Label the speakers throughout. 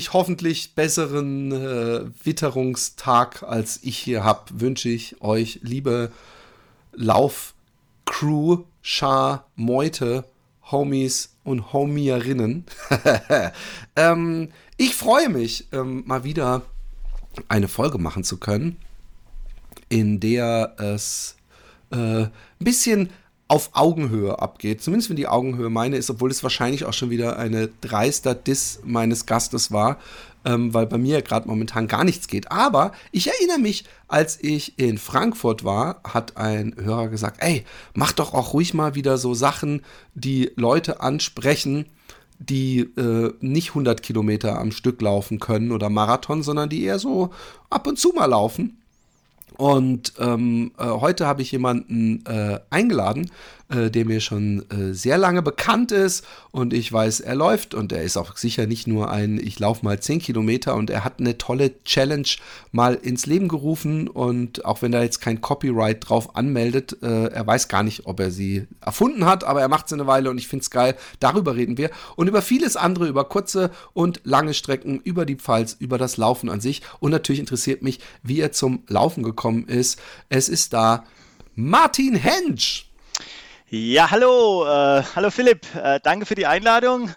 Speaker 1: Wesentlich hoffentlich besseren äh, Witterungstag, als ich hier habe, wünsche ich euch, liebe Lauf-Crew, Schar, Meute, Homies und Homierinnen. ähm, ich freue mich, ähm, mal wieder eine Folge machen zu können, in der es äh, ein bisschen auf Augenhöhe abgeht. Zumindest wenn die Augenhöhe meine ist, obwohl es wahrscheinlich auch schon wieder eine dreister Diss meines Gastes war, ähm, weil bei mir gerade momentan gar nichts geht. Aber ich erinnere mich, als ich in Frankfurt war, hat ein Hörer gesagt, ey, mach doch auch ruhig mal wieder so Sachen, die Leute ansprechen, die äh, nicht 100 Kilometer am Stück laufen können oder Marathon, sondern die eher so ab und zu mal laufen. Und ähm, äh, heute habe ich jemanden äh, eingeladen, äh, der mir schon äh, sehr lange bekannt ist und ich weiß, er läuft und er ist auch sicher nicht nur ein, ich laufe mal 10 Kilometer und er hat eine tolle Challenge mal ins Leben gerufen und auch wenn da jetzt kein Copyright drauf anmeldet, äh, er weiß gar nicht, ob er sie erfunden hat, aber er macht sie eine Weile und ich finde es geil. Darüber reden wir und über vieles andere, über kurze und lange Strecken, über die Pfalz, über das Laufen an sich und natürlich interessiert mich, wie er zum Laufen gekommen ist. Es ist da Martin Hensch.
Speaker 2: Ja, hallo, äh, hallo Philipp, äh, danke für die Einladung.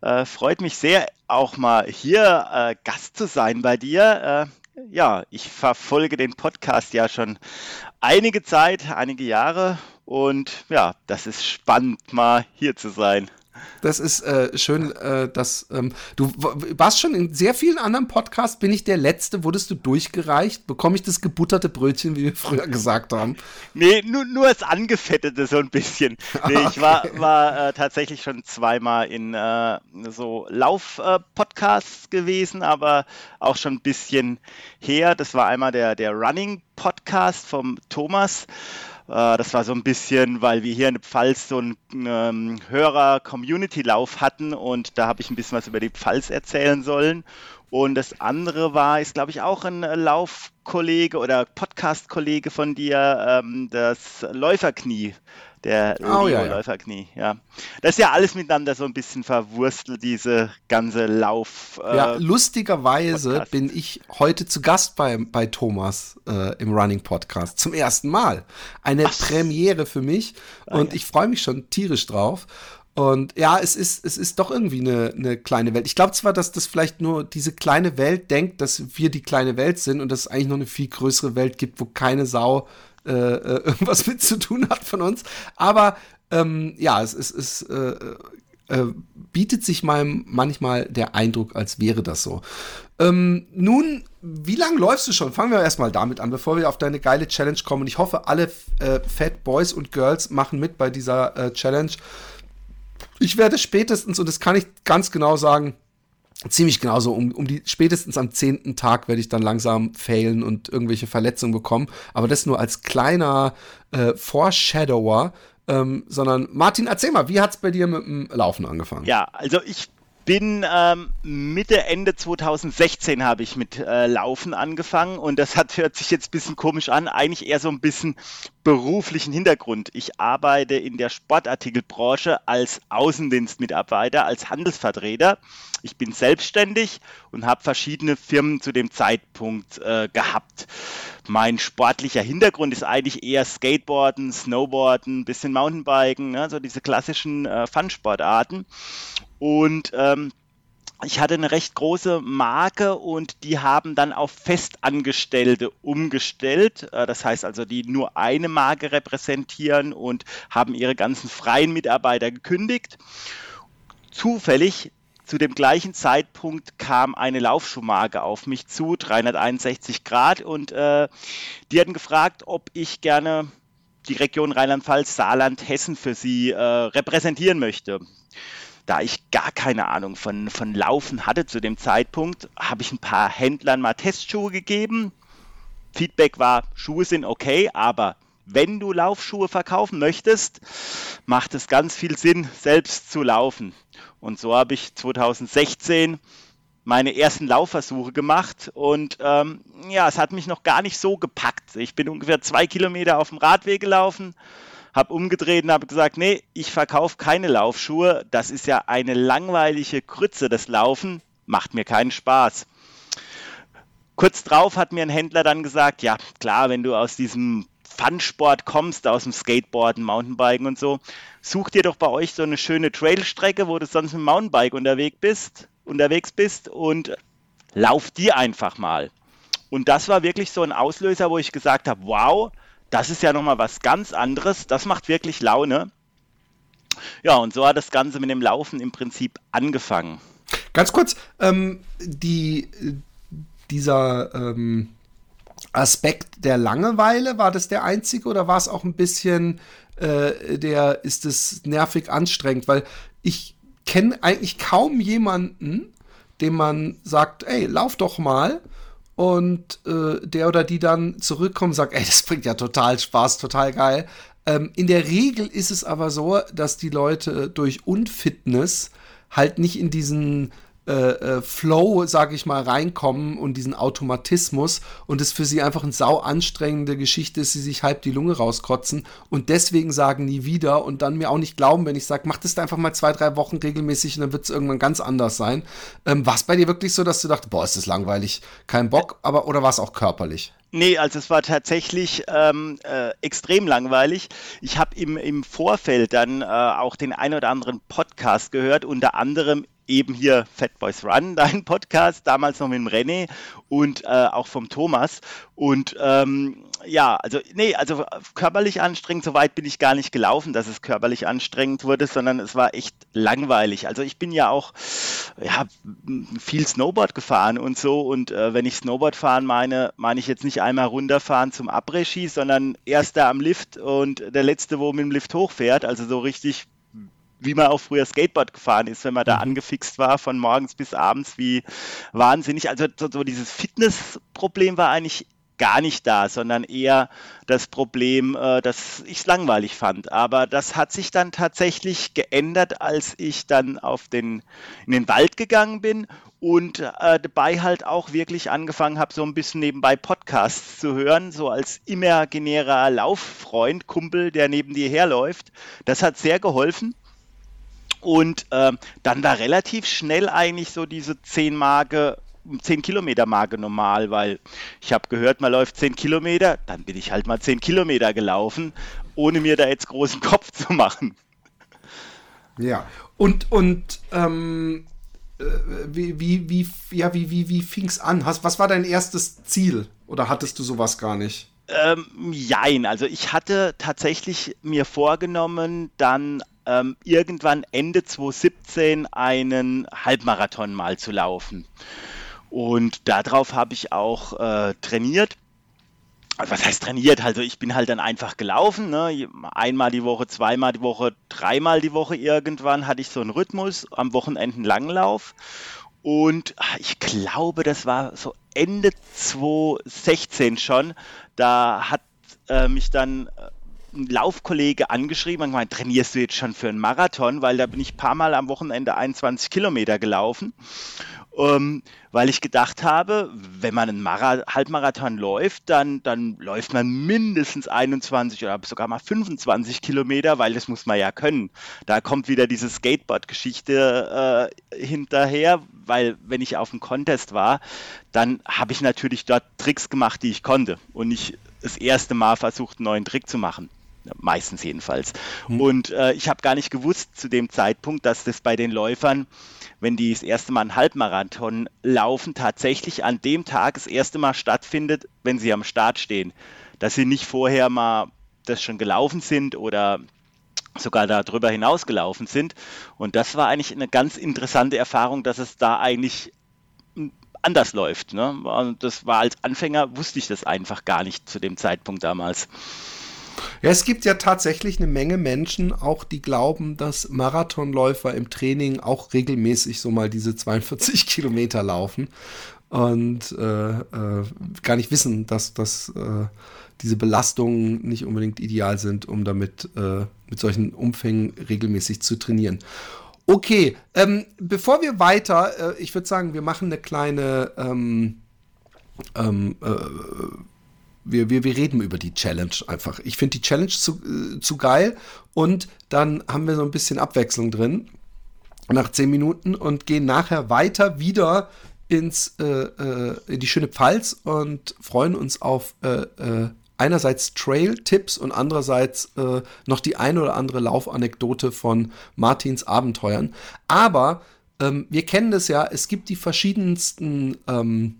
Speaker 2: Äh, freut mich sehr, auch mal hier äh, Gast zu sein bei dir. Äh, ja, ich verfolge den Podcast ja schon einige Zeit, einige Jahre und ja, das ist spannend, mal hier zu sein.
Speaker 1: Das ist äh, schön, äh, dass ähm, du warst schon in sehr vielen anderen Podcasts. Bin ich der Letzte? Wurdest du durchgereicht? Bekomme ich das gebutterte Brötchen, wie wir früher gesagt haben?
Speaker 2: Nee, nur, nur das Angefettete so ein bisschen. Nee, okay. ich war, war äh, tatsächlich schon zweimal in äh, so Lauf-Podcasts gewesen, aber auch schon ein bisschen her. Das war einmal der, der Running-Podcast vom Thomas. Äh, das war so ein bisschen, weil wir hier in der Pfalz so einen ähm, Hörer-Community-Lauf hatten und da habe ich ein bisschen was über die Pfalz erzählen sollen. Und das andere war, ist glaube ich auch ein Laufkollege oder Podcast-Kollege von dir, ähm, das Läuferknie der oh, ja, Läuferknie, ja. Das ist ja alles miteinander so ein bisschen verwurstelt, diese ganze Lauf.
Speaker 1: Äh, ja, lustigerweise Podcast. bin ich heute zu Gast bei, bei Thomas äh, im Running Podcast. Zum ersten Mal. Eine Ach. Premiere für mich ah, und ja. ich freue mich schon tierisch drauf. Und ja, es ist, es ist doch irgendwie eine, eine kleine Welt. Ich glaube zwar, dass das vielleicht nur diese kleine Welt denkt, dass wir die kleine Welt sind und dass es eigentlich noch eine viel größere Welt gibt, wo keine Sau äh, äh, irgendwas mit zu tun hat von uns. Aber ähm, ja, es, es, es äh, äh, bietet sich meinem manchmal der Eindruck, als wäre das so. Ähm, nun, wie lange läufst du schon? Fangen wir erstmal damit an, bevor wir auf deine geile Challenge kommen. Und ich hoffe, alle äh, Fat Boys und Girls machen mit bei dieser äh, Challenge. Ich werde spätestens, und das kann ich ganz genau sagen, ziemlich genauso. Um, um die spätestens am zehnten Tag werde ich dann langsam failen und irgendwelche Verletzungen bekommen. Aber das nur als kleiner äh, Foreshadower. Ähm, sondern Martin, erzähl mal, wie hat es bei dir mit dem Laufen angefangen?
Speaker 2: Ja, also ich bin ähm, Mitte, Ende 2016 habe ich mit äh, Laufen angefangen und das hat, hört sich jetzt ein bisschen komisch an, eigentlich eher so ein bisschen beruflichen Hintergrund. Ich arbeite in der Sportartikelbranche als Außendienstmitarbeiter, als Handelsvertreter. Ich bin selbstständig und habe verschiedene Firmen zu dem Zeitpunkt äh, gehabt. Mein sportlicher Hintergrund ist eigentlich eher Skateboarden, Snowboarden, bisschen Mountainbiken, ne, so diese klassischen äh, Fun-Sportarten. Und ähm, ich hatte eine recht große Marke und die haben dann auf Festangestellte umgestellt. Äh, das heißt also, die nur eine Marke repräsentieren und haben ihre ganzen freien Mitarbeiter gekündigt. Zufällig zu dem gleichen Zeitpunkt kam eine Laufschuhmarke auf mich zu, 361 Grad, und äh, die hatten gefragt, ob ich gerne die Region Rheinland-Pfalz, Saarland, Hessen für sie äh, repräsentieren möchte. Da ich gar keine Ahnung von, von Laufen hatte zu dem Zeitpunkt, habe ich ein paar Händlern mal Testschuhe gegeben. Feedback war, Schuhe sind okay, aber wenn du Laufschuhe verkaufen möchtest, macht es ganz viel Sinn, selbst zu laufen. Und so habe ich 2016 meine ersten Laufversuche gemacht und ähm, ja, es hat mich noch gar nicht so gepackt. Ich bin ungefähr zwei Kilometer auf dem Radweg gelaufen, habe umgedreht und habe gesagt, nee, ich verkaufe keine Laufschuhe. Das ist ja eine langweilige Krütze, das Laufen macht mir keinen Spaß. Kurz drauf hat mir ein Händler dann gesagt, ja klar, wenn du aus diesem Fun-Sport kommst, aus dem Skateboarden, Mountainbiken und so, such dir doch bei euch so eine schöne Trailstrecke, wo du sonst mit dem Mountainbike unterwegs bist, unterwegs bist und lauf die einfach mal. Und das war wirklich so ein Auslöser, wo ich gesagt habe, wow, das ist ja nochmal was ganz anderes, das macht wirklich Laune. Ja, und so hat das Ganze mit dem Laufen im Prinzip angefangen.
Speaker 1: Ganz kurz, ähm, die, dieser ähm, Aspekt der Langeweile, war das der einzige oder war es auch ein bisschen äh, der, ist es nervig anstrengend? Weil ich kenne eigentlich kaum jemanden, dem man sagt, ey, lauf doch mal und äh, der oder die dann zurückkommt und sagt, ey, das bringt ja total Spaß, total geil. Ähm, in der Regel ist es aber so, dass die Leute durch Unfitness halt nicht in diesen äh, äh, Flow, sage ich mal, reinkommen und diesen Automatismus und es für sie einfach eine sau anstrengende Geschichte ist, sie sich halb die Lunge rauskotzen und deswegen sagen nie wieder und dann mir auch nicht glauben, wenn ich sage, mach das einfach mal zwei, drei Wochen regelmäßig und dann wird es irgendwann ganz anders sein. Ähm, war es bei dir wirklich so, dass du dachtest, boah, ist das langweilig, kein Bock, aber oder war es auch körperlich?
Speaker 2: Nee, also es war tatsächlich ähm, äh, extrem langweilig. Ich habe im, im Vorfeld dann äh, auch den ein oder anderen Podcast gehört, unter anderem eben hier Fat Boys Run, dein Podcast, damals noch mit dem René und äh, auch vom Thomas. Und ähm, ja, also nee, also körperlich anstrengend, so weit bin ich gar nicht gelaufen, dass es körperlich anstrengend wurde, sondern es war echt langweilig. Also ich bin ja auch ja, viel Snowboard gefahren und so. Und äh, wenn ich Snowboard fahren meine, meine ich jetzt nicht einmal runterfahren zum Après-Ski, sondern erster am Lift und der letzte, wo mit dem Lift hochfährt. Also so richtig wie man auch früher Skateboard gefahren ist, wenn man da mhm. angefixt war von morgens bis abends, wie wahnsinnig. Also so, dieses Fitnessproblem war eigentlich gar nicht da, sondern eher das Problem, äh, dass ich es langweilig fand. Aber das hat sich dann tatsächlich geändert, als ich dann auf den, in den Wald gegangen bin und äh, dabei halt auch wirklich angefangen habe, so ein bisschen nebenbei Podcasts zu hören, so als imaginärer Lauffreund, Kumpel, der neben dir herläuft. Das hat sehr geholfen. Und ähm, dann war relativ schnell eigentlich so diese 10 Marke 10 Kilometer Marke normal, weil ich habe gehört, man läuft 10 Kilometer, dann bin ich halt mal 10 Kilometer gelaufen, ohne mir da jetzt großen Kopf zu machen.
Speaker 1: Ja, und, und ähm, äh, wie, wie, wie, ja, wie, wie, wie fing es an? Hast, was war dein erstes Ziel? Oder hattest du sowas gar nicht?
Speaker 2: Ähm, jein, also ich hatte tatsächlich mir vorgenommen, dann ähm, irgendwann Ende 2017 einen Halbmarathon mal zu laufen. Und darauf habe ich auch äh, trainiert. Was heißt trainiert? Also ich bin halt dann einfach gelaufen, ne? einmal die Woche, zweimal die Woche, dreimal die Woche irgendwann hatte ich so einen Rhythmus, am Wochenende Langlauf. Und ah, ich glaube, das war so Ende 2016 schon. Da hat äh, mich dann äh, ein Laufkollege angeschrieben und gemeint, trainierst du jetzt schon für einen Marathon? Weil da bin ich ein paar Mal am Wochenende 21 Kilometer gelaufen. Ähm, weil ich gedacht habe, wenn man einen Mara Halbmarathon läuft, dann, dann läuft man mindestens 21 oder sogar mal 25 Kilometer, weil das muss man ja können. Da kommt wieder diese Skateboard-Geschichte äh, hinterher, weil wenn ich auf dem Contest war, dann habe ich natürlich dort Tricks gemacht, die ich konnte und nicht das erste Mal versucht, einen neuen Trick zu machen meistens jedenfalls. Hm. Und äh, ich habe gar nicht gewusst zu dem Zeitpunkt, dass das bei den Läufern, wenn die das erste Mal einen Halbmarathon laufen, tatsächlich an dem Tag das erste Mal stattfindet, wenn sie am Start stehen. Dass sie nicht vorher mal das schon gelaufen sind oder sogar darüber hinaus gelaufen sind. Und das war eigentlich eine ganz interessante Erfahrung, dass es da eigentlich anders läuft. Ne? Und das war als Anfänger, wusste ich das einfach gar nicht zu dem Zeitpunkt damals.
Speaker 1: Ja, es gibt ja tatsächlich eine Menge Menschen, auch die glauben, dass Marathonläufer im Training auch regelmäßig so mal diese 42 Kilometer laufen und äh, äh, gar nicht wissen, dass, dass äh, diese Belastungen nicht unbedingt ideal sind, um damit äh, mit solchen Umfängen regelmäßig zu trainieren. Okay, ähm, bevor wir weiter, äh, ich würde sagen, wir machen eine kleine ähm, ähm, äh, wir, wir, wir reden über die Challenge einfach. Ich finde die Challenge zu, äh, zu geil und dann haben wir so ein bisschen Abwechslung drin nach zehn Minuten und gehen nachher weiter wieder ins, äh, äh, in die schöne Pfalz und freuen uns auf äh, äh einerseits Trail-Tipps und andererseits äh, noch die ein oder andere Laufanekdote von Martins Abenteuern. Aber ähm, wir kennen das ja, es gibt die verschiedensten ähm,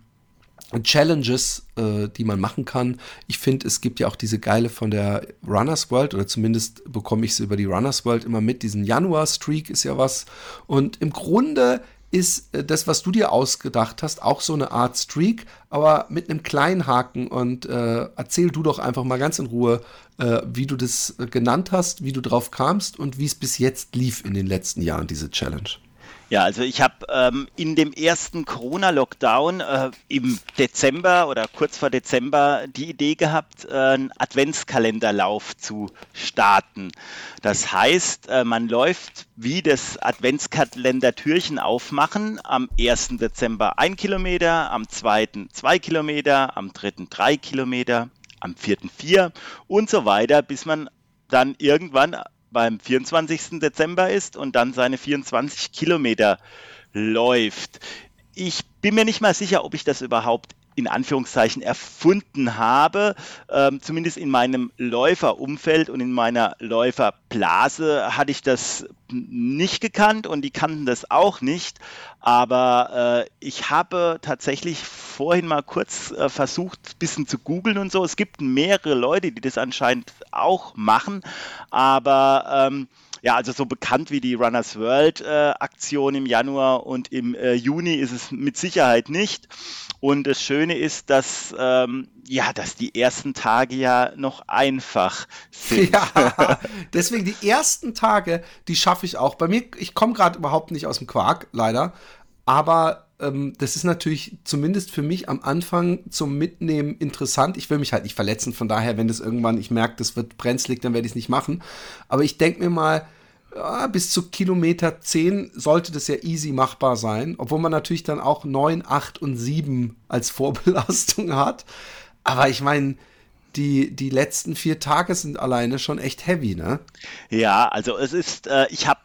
Speaker 1: Challenges, äh, die man machen kann. Ich finde, es gibt ja auch diese geile von der Runners World, oder zumindest bekomme ich sie über die Runners World immer mit. Diesen Januar-Streak ist ja was. Und im Grunde ist äh, das, was du dir ausgedacht hast, auch so eine Art Streak, aber mit einem kleinen Haken. Und äh, erzähl du doch einfach mal ganz in Ruhe, äh, wie du das äh, genannt hast, wie du drauf kamst und wie es bis jetzt lief in den letzten Jahren, diese Challenge.
Speaker 2: Ja, also ich habe ähm, in dem ersten Corona-Lockdown äh, im Dezember oder kurz vor Dezember die Idee gehabt, äh, einen Adventskalenderlauf zu starten. Das heißt, äh, man läuft wie das Adventskalender-Türchen aufmachen. Am 1. Dezember ein Kilometer, am 2. zwei Kilometer, am 3. drei Kilometer, am 4. vier und so weiter, bis man dann irgendwann beim 24. Dezember ist und dann seine 24 Kilometer läuft. Ich bin mir nicht mal sicher, ob ich das überhaupt in Anführungszeichen erfunden habe. Ähm, zumindest in meinem Läuferumfeld und in meiner Läuferblase hatte ich das nicht gekannt und die kannten das auch nicht. Aber äh, ich habe tatsächlich vorhin mal kurz äh, versucht, ein bisschen zu googeln und so. Es gibt mehrere Leute, die das anscheinend auch machen. Aber ähm, ja, also so bekannt wie die Runners World äh, Aktion im Januar und im äh, Juni ist es mit Sicherheit nicht. Und das Schöne ist, dass ähm, ja, dass die ersten Tage ja noch einfach sind. Ja,
Speaker 1: deswegen die ersten Tage, die schaffe ich auch. Bei mir, ich komme gerade überhaupt nicht aus dem Quark, leider. Aber ähm, das ist natürlich zumindest für mich am Anfang zum Mitnehmen interessant. Ich will mich halt nicht verletzen, von daher, wenn das irgendwann, ich merke, das wird brenzlig, dann werde ich es nicht machen. Aber ich denke mir mal, ja, bis zu Kilometer 10 sollte das ja easy machbar sein, obwohl man natürlich dann auch 9, 8 und 7 als Vorbelastung hat. Aber ich meine, die, die letzten vier Tage sind alleine schon echt heavy, ne?
Speaker 2: Ja, also es ist, äh, ich habe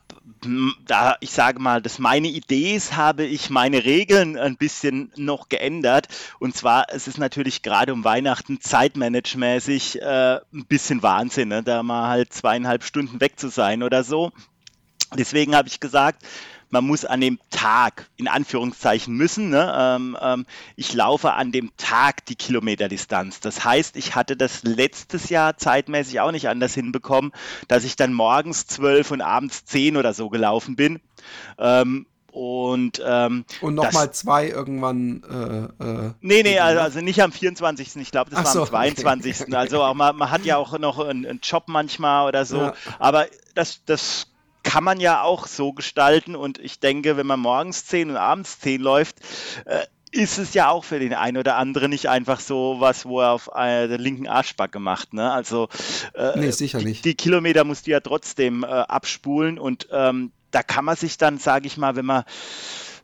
Speaker 2: da ich sage mal, dass meine Idee ist, habe ich meine Regeln ein bisschen noch geändert. Und zwar, es ist natürlich gerade um Weihnachten zeitmanagemäßig äh, ein bisschen Wahnsinn, ne? da mal halt zweieinhalb Stunden weg zu sein oder so. Deswegen habe ich gesagt, man muss an dem Tag, in Anführungszeichen müssen, ne, ähm, ähm, ich laufe an dem Tag die Kilometerdistanz. Das heißt, ich hatte das letztes Jahr zeitmäßig auch nicht anders hinbekommen, dass ich dann morgens zwölf und abends zehn oder so gelaufen bin. Ähm, und, ähm,
Speaker 1: und nochmal zwei irgendwann. Äh,
Speaker 2: äh, nee, nee, also, also, nicht am 24. Ich glaube, das Ach war so, am 22. Okay. Also auch, man, man, hat ja auch noch einen, einen Job manchmal oder so. Ja. Aber das, das kann man ja auch so gestalten. Und ich denke, wenn man morgens 10 und abends 10 läuft, äh, ist es ja auch für den einen oder anderen nicht einfach so was, wo er auf äh, der linken Arschbacke macht. Ne? Also
Speaker 1: äh, nee, sicher
Speaker 2: die, die, Kilometer musst du ja trotzdem äh, abspulen und ähm, da kann man sich dann, sage ich mal, wenn man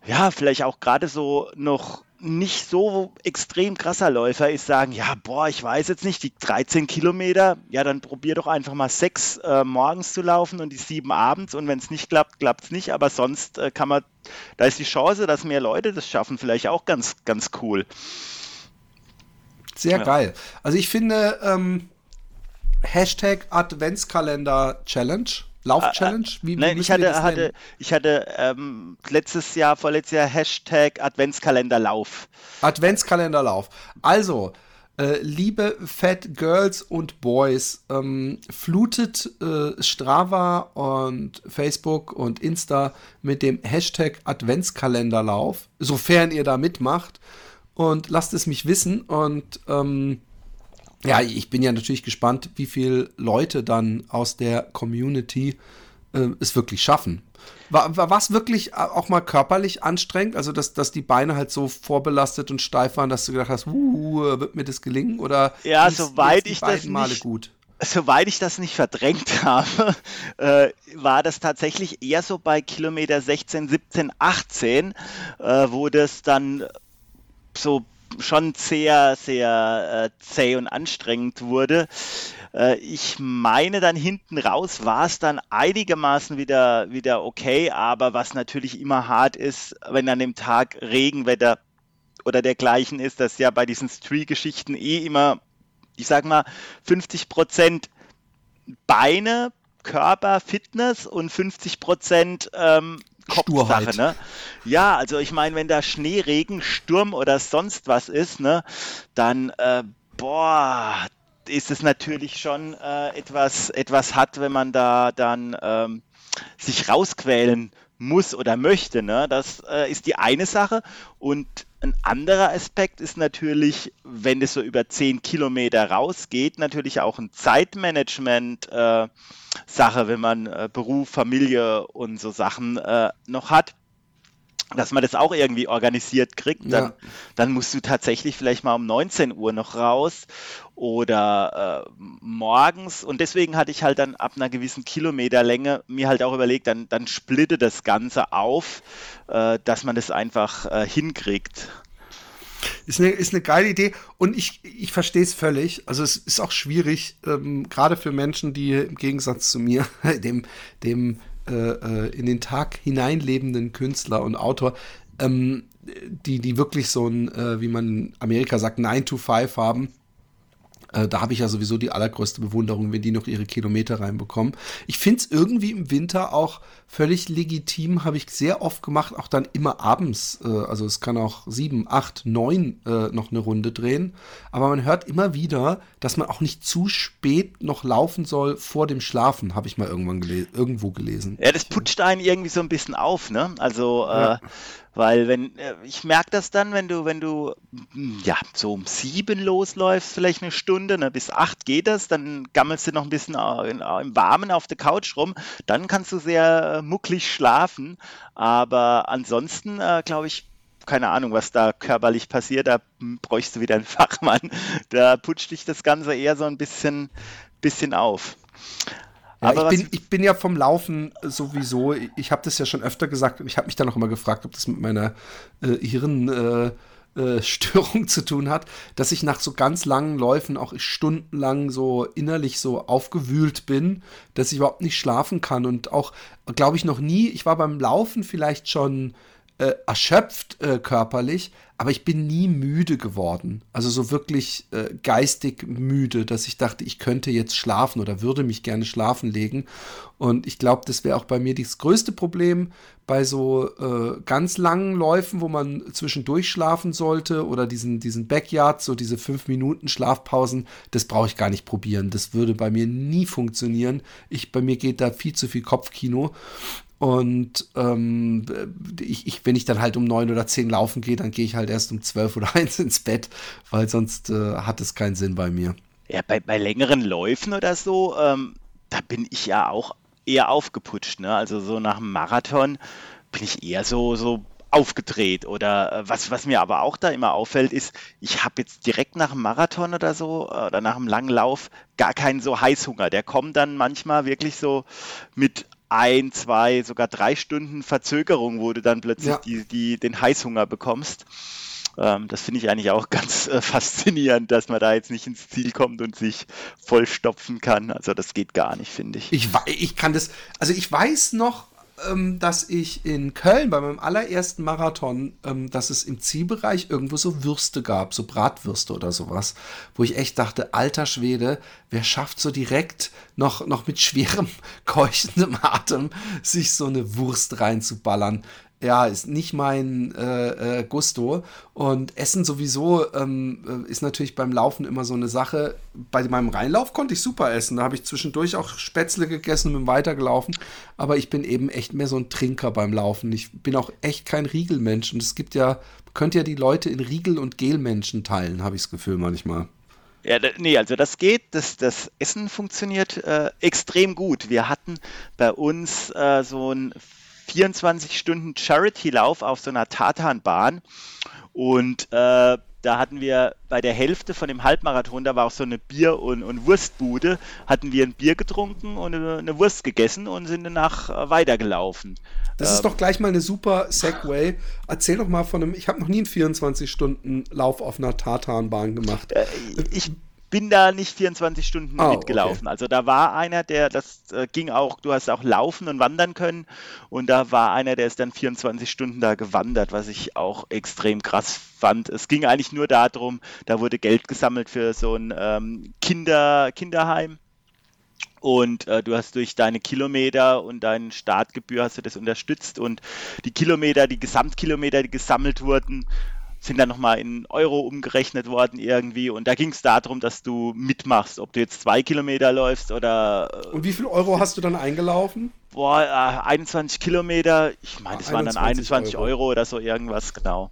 Speaker 2: ja vielleicht auch gerade so noch nicht so extrem krasser Läufer ist, sagen, ja, boah, ich weiß jetzt nicht, die 13 Kilometer, ja, dann probier doch einfach mal sechs äh, morgens zu laufen und die sieben abends und wenn es nicht klappt, klappt es nicht, aber sonst äh, kann man, da ist die Chance, dass mehr Leute das schaffen, vielleicht auch ganz, ganz cool.
Speaker 1: Sehr ja. geil. Also ich finde, ähm, Hashtag Adventskalender Challenge Lauf-Challenge?
Speaker 2: Wie, wie Nein, ich hatte, hatte, ich hatte ähm, letztes Jahr, vorletztes Jahr Hashtag Adventskalenderlauf.
Speaker 1: Adventskalenderlauf. Also, äh, liebe Fat Girls und Boys, ähm, flutet äh, Strava und Facebook und Insta mit dem Hashtag Adventskalenderlauf, sofern ihr da mitmacht. Und lasst es mich wissen. Und ähm, Ja, ich bin ja natürlich gespannt, wie viele Leute dann aus der Community äh, es wirklich schaffen. War, war es wirklich auch mal körperlich anstrengend? Also, dass, dass die Beine halt so vorbelastet und steif waren, dass du gedacht hast, uh, wird mir das gelingen? Oder
Speaker 2: ja, soweit ich das
Speaker 1: Male gut?
Speaker 2: Soweit ich das nicht verdrängt habe, äh, war das tatsächlich eher so bei Kilometer 16, 17, 18, äh, wo das dann so schon sehr, sehr äh, zäh und anstrengend wurde. Äh, ich meine, dann hinten raus war es dann einigermaßen wieder, wieder okay, aber was natürlich immer hart ist, wenn an dem Tag Regenwetter oder dergleichen ist, das ja bei diesen Street-Geschichten eh immer, ich sag mal, 50 Prozent Beine, Körper, Fitness und 50 Prozent ähm, Kopfsache, ne? Ja, also ich meine, wenn da Schnee, Regen, Sturm oder sonst was ist, ne, dann äh, boah, ist es natürlich schon äh, etwas, etwas hat, wenn man da dann ähm, sich rausquälen muss oder möchte. Ne? Das äh, ist die eine Sache. Und ein anderer Aspekt ist natürlich, wenn es so über 10 Kilometer rausgeht, natürlich auch ein Zeitmanagement-Sache, äh, wenn man äh, Beruf, Familie und so Sachen äh, noch hat dass man das auch irgendwie organisiert kriegt, dann, ja. dann musst du tatsächlich vielleicht mal um 19 Uhr noch raus oder äh, morgens. Und deswegen hatte ich halt dann ab einer gewissen Kilometerlänge mir halt auch überlegt, dann, dann splitte das Ganze auf, äh, dass man das einfach äh, hinkriegt.
Speaker 1: Ist eine, ist eine geile Idee und ich, ich verstehe es völlig. Also es ist auch schwierig, ähm, gerade für Menschen, die im Gegensatz zu mir, dem, dem äh, äh, in den Tag hineinlebenden Künstler und Autor, ähm, die, die wirklich so ein, äh, wie man in Amerika sagt, 9 to 5 haben äh, da habe ich ja sowieso die allergrößte Bewunderung, wenn die noch ihre Kilometer reinbekommen. Ich finde es irgendwie im Winter auch völlig legitim, habe ich sehr oft gemacht, auch dann immer abends. Äh, also es kann auch sieben, acht, neun äh, noch eine Runde drehen. Aber man hört immer wieder, dass man auch nicht zu spät noch laufen soll vor dem Schlafen, habe ich mal irgendwann gele irgendwo gelesen.
Speaker 2: Ja, das putscht einen irgendwie so ein bisschen auf, ne? Also äh, ja. Weil wenn, äh, ich merke das dann, wenn du, wenn du, ja, so um sieben losläufst, vielleicht eine Stunde, ne, bis acht geht das, dann gammelst du noch ein bisschen äh, im Warmen auf der Couch rum, dann kannst du sehr äh, mucklig schlafen. Aber ansonsten, äh, glaube ich, keine Ahnung, was da körperlich passiert, da bräuchst du wieder einen Fachmann. Da putscht dich das Ganze eher so ein bisschen, bisschen auf.
Speaker 1: Ja, Aber ich, bin, ich bin ja vom Laufen sowieso, ich habe das ja schon öfter gesagt und ich habe mich dann auch immer gefragt, ob das mit meiner äh, Hirnstörung äh, äh, zu tun hat, dass ich nach so ganz langen Läufen auch stundenlang so innerlich so aufgewühlt bin, dass ich überhaupt nicht schlafen kann und auch, glaube ich, noch nie, ich war beim Laufen vielleicht schon äh, erschöpft äh, körperlich, aber ich bin nie müde geworden. Also so wirklich äh, geistig müde, dass ich dachte, ich könnte jetzt schlafen oder würde mich gerne schlafen legen. Und ich glaube, das wäre auch bei mir das größte Problem bei so äh, ganz langen Läufen, wo man zwischendurch schlafen sollte oder diesen, diesen Backyard, so diese fünf Minuten Schlafpausen, das brauche ich gar nicht probieren. Das würde bei mir nie funktionieren. Ich, bei mir geht da viel zu viel Kopfkino. Und ähm, ich, ich, wenn ich dann halt um neun oder zehn laufen gehe, dann gehe ich halt erst um zwölf oder eins ins Bett, weil sonst äh, hat es keinen Sinn bei mir.
Speaker 2: Ja, bei, bei längeren Läufen oder so, ähm, da bin ich ja auch eher aufgeputscht. Ne? Also so nach dem Marathon bin ich eher so, so aufgedreht. Oder äh, was, was mir aber auch da immer auffällt, ist, ich habe jetzt direkt nach dem Marathon oder so äh, oder nach einem langen Lauf gar keinen so Heißhunger. Der kommt dann manchmal wirklich so mit ein, zwei, sogar drei Stunden Verzögerung, wo du dann plötzlich ja. die, die, den Heißhunger bekommst. Ähm, das finde ich eigentlich auch ganz äh, faszinierend, dass man da jetzt nicht ins Ziel kommt und sich vollstopfen kann. Also das geht gar nicht, finde ich.
Speaker 1: ich. Ich kann das, also ich weiß noch, ähm, dass ich in Köln bei meinem allerersten Marathon, ähm, dass es im Zielbereich irgendwo so Würste gab, so Bratwürste oder sowas, wo ich echt dachte, alter Schwede, wer schafft so direkt noch, noch mit schwerem, keuchendem Atem sich so eine Wurst reinzuballern? Ja, ist nicht mein äh, äh, Gusto. Und Essen sowieso ähm, äh, ist natürlich beim Laufen immer so eine Sache. Bei meinem Reinlauf konnte ich super essen. Da habe ich zwischendurch auch Spätzle gegessen und bin weitergelaufen. Aber ich bin eben echt mehr so ein Trinker beim Laufen. Ich bin auch echt kein Riegelmensch. Und es gibt ja, könnt ja die Leute in Riegel- und Gelmenschen teilen, habe ich das Gefühl manchmal.
Speaker 2: Ja, nee, also das geht. Das, das Essen funktioniert äh, extrem gut. Wir hatten bei uns äh, so ein 24 Stunden Charity-Lauf auf so einer Tatanbahn und äh, da hatten wir bei der Hälfte von dem Halbmarathon, da war auch so eine Bier- und, und Wurstbude, hatten wir ein Bier getrunken und eine, eine Wurst gegessen und sind danach äh, weitergelaufen.
Speaker 1: Das ähm, ist doch gleich mal eine super Segway. Erzähl doch mal von einem, ich habe noch nie einen 24-Stunden-Lauf auf einer Tartanbahn gemacht. Äh,
Speaker 2: ich bin da nicht 24 Stunden oh, mitgelaufen. Okay. Also da war einer, der, das äh, ging auch, du hast auch laufen und wandern können. Und da war einer, der ist dann 24 Stunden da gewandert, was ich auch extrem krass fand. Es ging eigentlich nur darum, da wurde Geld gesammelt für so ein ähm, Kinder, Kinderheim. Und äh, du hast durch deine Kilometer und deine Startgebühr hast du das unterstützt und die Kilometer, die Gesamtkilometer, die gesammelt wurden, sind dann nochmal in Euro umgerechnet worden irgendwie. Und da ging es darum, dass du mitmachst, ob du jetzt zwei Kilometer läufst oder.
Speaker 1: Äh, Und wie viel Euro hast du dann eingelaufen?
Speaker 2: Boah, äh, 21 Kilometer. Ich meine, das waren dann 21 Euro. Euro. oder so irgendwas, genau.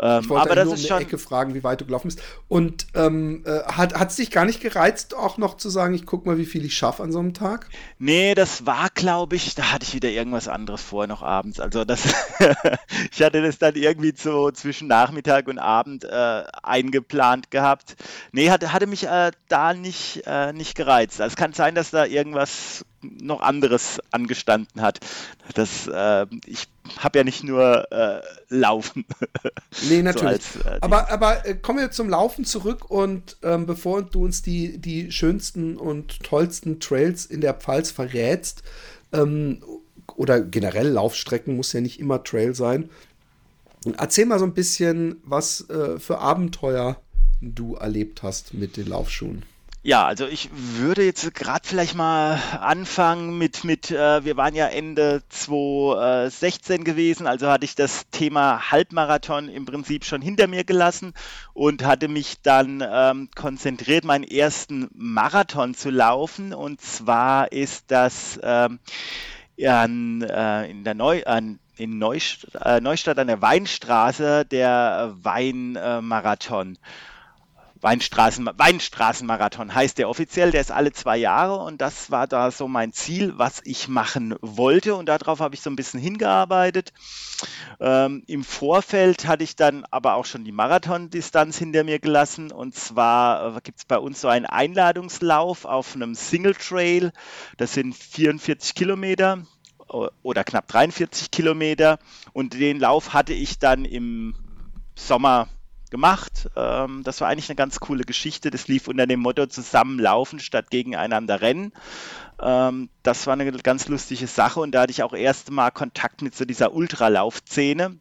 Speaker 1: Ähm, ich wollte aber das nur ist um schon... Ecke fragen, wie weit du gelaufen bist. Und ähm, äh, hat es dich gar nicht gereizt, auch noch zu sagen, ich guck mal, wie viel ich schaffe an so einem Tag?
Speaker 2: Nee, das war, glaube ich, da hatte ich wieder irgendwas anderes vor, noch abends. Also das, ich hatte das dann irgendwie so zwischen Nachmittag und Abend äh, eingeplant gehabt. Nee, hatte, hatte mich äh, da nicht, äh, nicht gereizt. Also es kann sein, dass da irgendwas noch anderes angestanden hat. Das, äh, ich habe ja nicht nur äh, Laufen.
Speaker 1: Nee, natürlich. So als, äh, aber aber äh, kommen wir zum Laufen zurück und ähm, bevor du uns die, die schönsten und tollsten Trails in der Pfalz verrätst, ähm, oder generell Laufstrecken, muss ja nicht immer Trail sein, erzähl mal so ein bisschen, was äh, für Abenteuer du erlebt hast mit den Laufschuhen.
Speaker 2: Ja, also ich würde jetzt gerade vielleicht mal anfangen mit, mit äh, wir waren ja Ende 2016 gewesen, also hatte ich das Thema Halbmarathon im Prinzip schon hinter mir gelassen und hatte mich dann ähm, konzentriert, meinen ersten Marathon zu laufen. Und zwar ist das ähm, an, äh, in der Neu an, in Neustadt, äh, Neustadt an der Weinstraße der Weinmarathon. Äh, Weinstraßen, Weinstraßenmarathon heißt der offiziell, der ist alle zwei Jahre und das war da so mein Ziel, was ich machen wollte und darauf habe ich so ein bisschen hingearbeitet. Ähm, Im Vorfeld hatte ich dann aber auch schon die Marathondistanz hinter mir gelassen und zwar äh, gibt es bei uns so einen Einladungslauf auf einem Single Trail, das sind 44 Kilometer oder knapp 43 Kilometer und den Lauf hatte ich dann im Sommer gemacht. Ähm, das war eigentlich eine ganz coole Geschichte. Das lief unter dem Motto zusammenlaufen statt gegeneinander rennen. Ähm, das war eine ganz lustige Sache und da hatte ich auch erst mal Kontakt mit so dieser Ultralaufszene.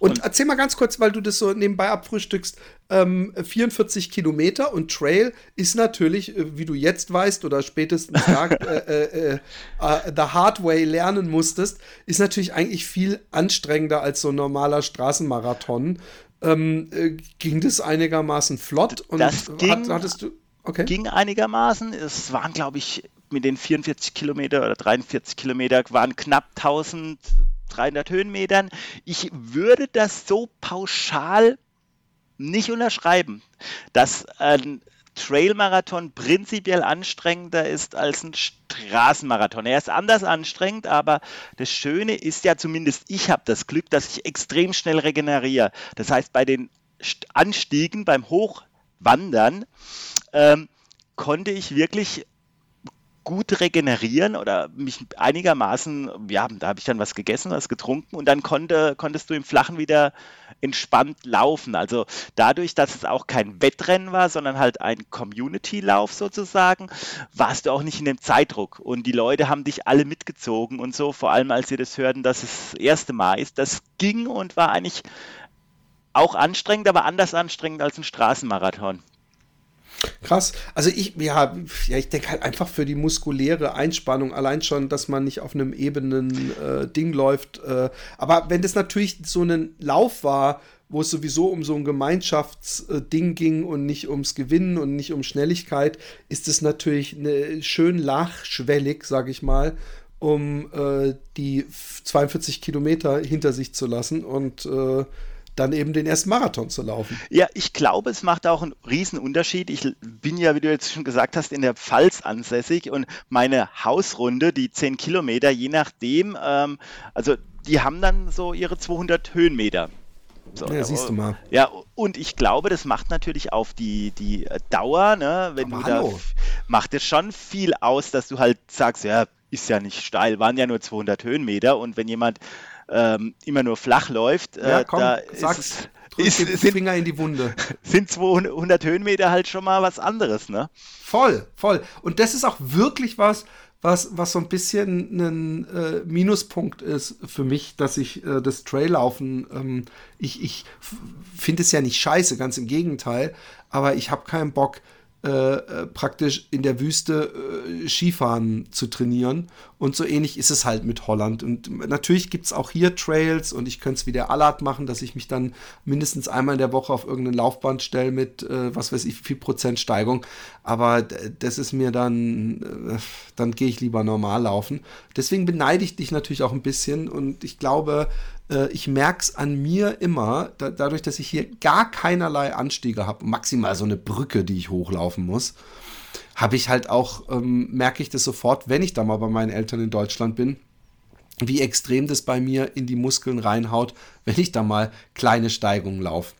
Speaker 1: Und, und erzähl mal ganz kurz, weil du das so nebenbei abfrühstückst, ähm, 44 Kilometer und Trail ist natürlich, äh, wie du jetzt weißt oder spätestens da, äh, äh, äh, the hard way lernen musstest, ist natürlich eigentlich viel anstrengender als so ein normaler Straßenmarathon ähm, äh, ging das einigermaßen flott
Speaker 2: und das ging, hat, hattest du okay. ging einigermaßen. Es waren, glaube ich, mit den 44 Kilometer oder 43 Kilometer waren knapp 1300 Höhenmetern. Ich würde das so pauschal nicht unterschreiben, dass ein Trailmarathon prinzipiell anstrengender ist als ein Straßenmarathon. Er ist anders anstrengend, aber das Schöne ist ja zumindest, ich habe das Glück, dass ich extrem schnell regeneriere. Das heißt, bei den Anstiegen, beim Hochwandern, ähm, konnte ich wirklich gut regenerieren oder mich einigermaßen, ja, da habe ich dann was gegessen, was getrunken und dann konnte, konntest du im Flachen wieder entspannt laufen. Also dadurch, dass es auch kein Wettrennen war, sondern halt ein Community-Lauf sozusagen, warst du auch nicht in dem Zeitdruck und die Leute haben dich alle mitgezogen und so, vor allem als sie das hörten, dass es das erste Mal ist. Das ging und war eigentlich auch anstrengend, aber anders anstrengend als ein Straßenmarathon.
Speaker 1: Krass. Also ich, ja, ja ich denke halt einfach für die muskuläre Einspannung, allein schon, dass man nicht auf einem ebenen äh, Ding läuft. Äh, aber wenn das natürlich so ein Lauf war, wo es sowieso um so ein Gemeinschaftsding ging und nicht ums Gewinnen und nicht um Schnelligkeit, ist es natürlich eine, schön lachschwellig, sag ich mal, um äh, die 42 Kilometer hinter sich zu lassen und äh, dann eben den ersten Marathon zu laufen.
Speaker 2: Ja, ich glaube, es macht auch einen riesen Unterschied. Ich bin ja, wie du jetzt schon gesagt hast, in der Pfalz ansässig und meine Hausrunde, die 10 Kilometer, je nachdem, ähm, also die haben dann so ihre 200 Höhenmeter.
Speaker 1: So, ja, siehst du mal.
Speaker 2: Ja, und ich glaube, das macht natürlich auf die, die Dauer, ne, wenn Aber du hallo. da, macht es schon viel aus, dass du halt sagst, ja, ist ja nicht steil, waren ja nur 200 Höhenmeter und wenn jemand ähm, immer nur flach läuft,
Speaker 1: äh, ja, komm, da sag's. Ist, ist, sind, Finger in die Wunde.
Speaker 2: Sind 200 Höhenmeter halt schon mal was anderes, ne?
Speaker 1: Voll, voll. Und das ist auch wirklich was, was, was so ein bisschen ein äh, Minuspunkt ist für mich, dass ich äh, das Traillaufen, ähm, ich, ich finde es ja nicht scheiße, ganz im Gegenteil, aber ich habe keinen Bock, äh, äh, praktisch in der Wüste äh, Skifahren zu trainieren. Und so ähnlich ist es halt mit Holland. Und natürlich gibt es auch hier Trails und ich könnte es wie der Allard machen, dass ich mich dann mindestens einmal in der Woche auf irgendein Laufband stelle mit, äh, was weiß ich, viel Prozent Steigung. Aber das ist mir dann, äh, dann gehe ich lieber normal laufen. Deswegen beneide ich dich natürlich auch ein bisschen und ich glaube, äh, ich merke es an mir immer, da, dadurch, dass ich hier gar keinerlei Anstiege habe, maximal so eine Brücke, die ich hochlaufen muss, habe ich halt auch, ähm, merke ich das sofort, wenn ich da mal bei meinen Eltern in Deutschland bin, wie extrem das bei mir in die Muskeln reinhaut, wenn ich da mal kleine Steigungen laufe.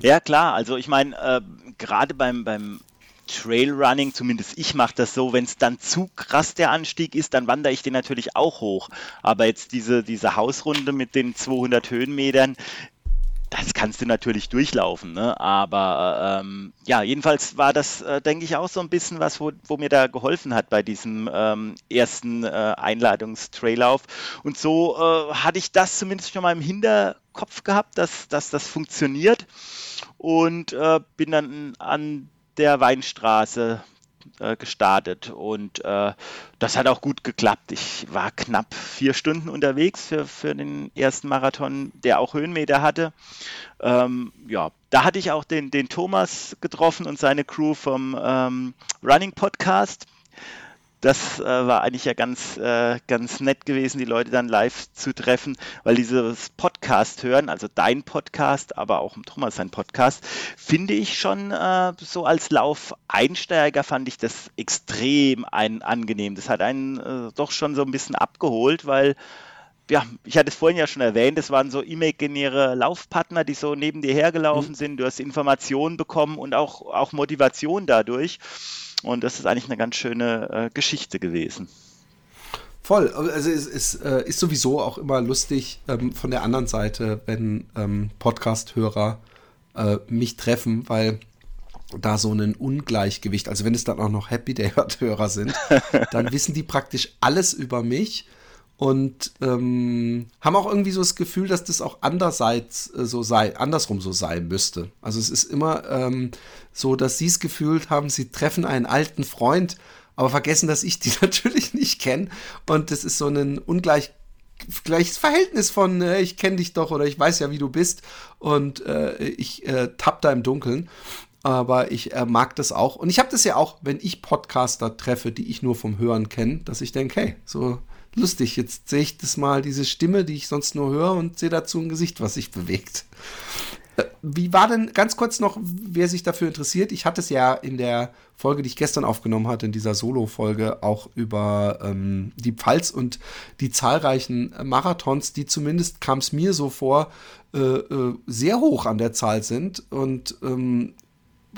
Speaker 2: Ja, klar. Also ich meine, äh, gerade beim, beim Trailrunning, zumindest ich mache das so, wenn es dann zu krass der Anstieg ist, dann wandere ich den natürlich auch hoch. Aber jetzt diese, diese Hausrunde mit den 200 Höhenmetern, das kannst du natürlich durchlaufen, ne? aber ähm, ja, jedenfalls war das, äh, denke ich, auch so ein bisschen was, wo, wo mir da geholfen hat bei diesem ähm, ersten äh, Einladungstraillauf. Und so äh, hatte ich das zumindest schon mal im Hinterkopf gehabt, dass, dass das funktioniert und äh, bin dann an der Weinstraße äh, gestartet und äh, das hat auch gut geklappt. Ich war knapp vier Stunden unterwegs für, für den ersten Marathon, der auch Höhenmeter hatte. Ähm, ja, da hatte ich auch den, den Thomas getroffen und seine Crew vom ähm, Running Podcast. Das äh, war eigentlich ja ganz, äh, ganz nett gewesen, die Leute dann live zu treffen, weil dieses Podcast hören, also dein Podcast, aber auch Thomas sein Podcast, finde ich schon äh, so als Laufeinsteiger fand ich das extrem ein, angenehm. Das hat einen äh, doch schon so ein bisschen abgeholt, weil ja, ich hatte es vorhin ja schon erwähnt, es waren so imaginäre Laufpartner, die so neben dir hergelaufen mhm. sind. Du hast Informationen bekommen und auch, auch Motivation dadurch. Und das ist eigentlich eine ganz schöne äh, Geschichte gewesen.
Speaker 1: Voll, also es, es äh, ist sowieso auch immer lustig ähm, von der anderen Seite, wenn ähm, Podcast-Hörer äh, mich treffen, weil da so ein Ungleichgewicht, also wenn es dann auch noch Happy Day-Hörer sind, dann wissen die praktisch alles über mich und ähm, haben auch irgendwie so das Gefühl, dass das auch andererseits äh, so sei, andersrum so sein müsste. Also es ist immer ähm, so, dass sie es gefühlt haben, sie treffen einen alten Freund, aber vergessen, dass ich die natürlich nicht kenne. Und das ist so ein ungleich gleiches Verhältnis von äh, ich kenne dich doch oder ich weiß ja, wie du bist und äh, ich äh, tapp da im Dunkeln. Aber ich äh, mag das auch. Und ich habe das ja auch, wenn ich Podcaster treffe, die ich nur vom Hören kenne, dass ich denke, hey, so lustig. Jetzt sehe ich das mal, diese Stimme, die ich sonst nur höre und sehe dazu ein Gesicht, was sich bewegt. Äh, wie war denn ganz kurz noch, wer sich dafür interessiert? Ich hatte es ja in der Folge, die ich gestern aufgenommen hatte, in dieser Solo-Folge, auch über ähm, die Pfalz und die zahlreichen Marathons, die zumindest kam es mir so vor, äh, äh, sehr hoch an der Zahl sind. Und ähm,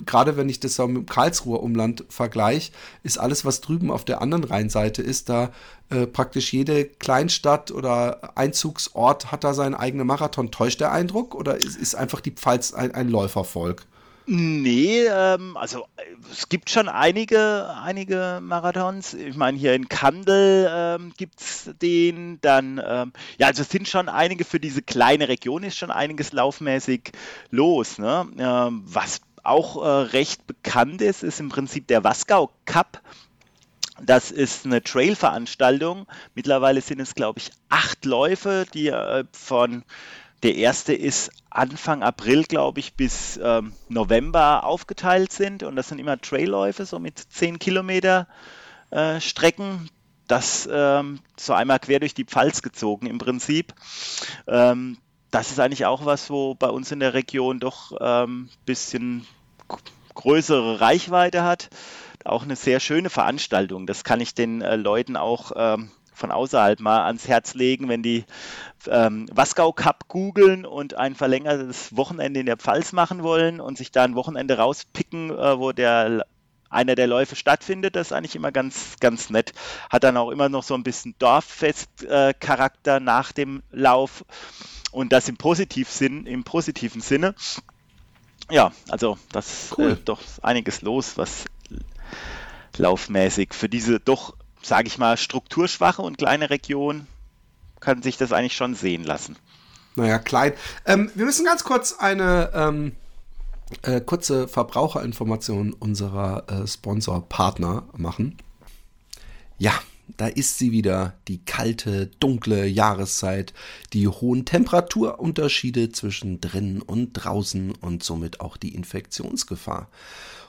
Speaker 1: gerade wenn ich das mit dem Karlsruher Umland vergleiche, ist alles, was drüben auf der anderen Rheinseite ist, da äh, praktisch jede Kleinstadt oder Einzugsort hat da seinen eigenen Marathon. Täuscht der Eindruck oder ist, ist einfach die Pfalz ein, ein Läufervolk?
Speaker 2: Nee, ähm, also äh, es gibt schon einige, einige Marathons. Ich meine, hier in Kandel ähm, gibt es den. Dann, ähm, ja, also es sind schon einige für diese kleine Region, ist schon einiges laufmäßig los. Ne? Ähm, was auch äh, recht bekannt ist, ist im Prinzip der Wasgau Cup. Das ist eine Trail-Veranstaltung. Mittlerweile sind es, glaube ich, acht Läufe, die äh, von der erste ist Anfang April, glaube ich, bis ähm, November aufgeteilt sind. Und das sind immer Trailläufe, so mit 10 Kilometer äh, Strecken. Das ähm, so einmal quer durch die Pfalz gezogen im Prinzip. Ähm, das ist eigentlich auch was, wo bei uns in der Region doch ein ähm, bisschen größere Reichweite hat. Auch eine sehr schöne Veranstaltung. Das kann ich den äh, Leuten auch ähm, von außerhalb mal ans Herz legen, wenn die ähm, Wasgau Cup googeln und ein verlängertes Wochenende in der Pfalz machen wollen und sich da ein Wochenende rauspicken, äh, wo der einer der Läufe stattfindet, das ist eigentlich immer ganz, ganz nett. Hat dann auch immer noch so ein bisschen Dorffest-Charakter äh, nach dem Lauf und das im, Positiv im positiven Sinne. Ja, also das cool. äh, doch einiges los, was laufmäßig für diese doch sage ich mal, strukturschwache und kleine Region kann sich das eigentlich schon sehen lassen.
Speaker 1: Naja, klein. Ähm, wir müssen ganz kurz eine ähm, äh, kurze Verbraucherinformation unserer äh, Sponsor-Partner machen. Ja, da ist sie wieder, die kalte, dunkle Jahreszeit, die hohen Temperaturunterschiede zwischen drinnen und draußen und somit auch die Infektionsgefahr.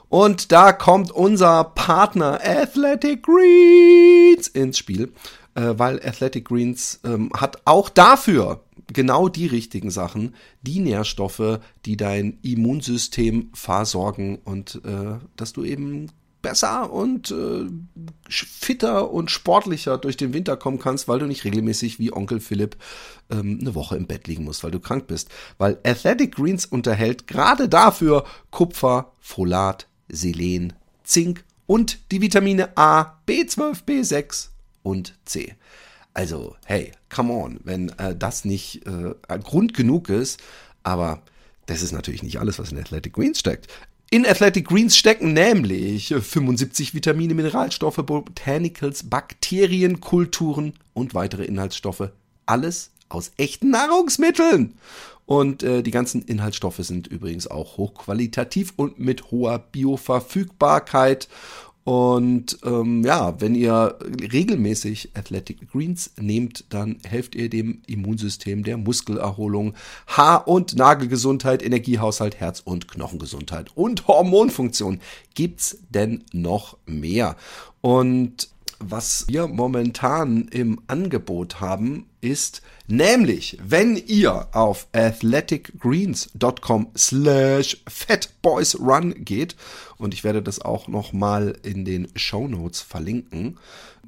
Speaker 1: Und da kommt unser Partner Athletic Greens ins Spiel, äh, weil Athletic Greens ähm, hat auch dafür genau die richtigen Sachen, die Nährstoffe, die dein Immunsystem versorgen und äh, dass du eben besser und äh, fitter und sportlicher durch den Winter kommen kannst, weil du nicht regelmäßig wie Onkel Philipp ähm, eine Woche im Bett liegen musst, weil du krank bist. Weil Athletic Greens unterhält gerade dafür Kupfer, Folat, Selen, Zink und die Vitamine A, B12, B6 und C. Also, hey, come on, wenn äh, das nicht äh, Grund genug ist, aber das ist natürlich nicht alles, was in Athletic Greens steckt. In Athletic Greens stecken nämlich 75 Vitamine, Mineralstoffe, Botanicals, Bakterien, Kulturen und weitere Inhaltsstoffe. Alles aus echten Nahrungsmitteln. Und äh, die ganzen Inhaltsstoffe sind übrigens auch hochqualitativ und mit hoher Bioverfügbarkeit. Und ähm, ja, wenn ihr regelmäßig Athletic Greens nehmt, dann helft ihr dem Immunsystem der Muskelerholung, Haar- und Nagelgesundheit, Energiehaushalt, Herz- und Knochengesundheit und Hormonfunktion. Gibt's denn noch mehr? Und was wir momentan im Angebot haben, ist nämlich, wenn ihr auf athleticgreens.com slash fatboysrun geht, und ich werde das auch nochmal in den Show Notes verlinken,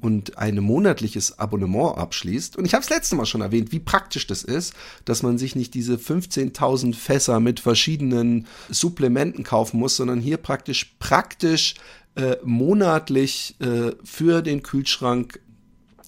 Speaker 1: und ein monatliches Abonnement abschließt. Und ich habe es letzte Mal schon erwähnt, wie praktisch das ist, dass man sich nicht diese 15.000 Fässer mit verschiedenen Supplementen kaufen muss, sondern hier praktisch praktisch äh, monatlich äh, für den Kühlschrank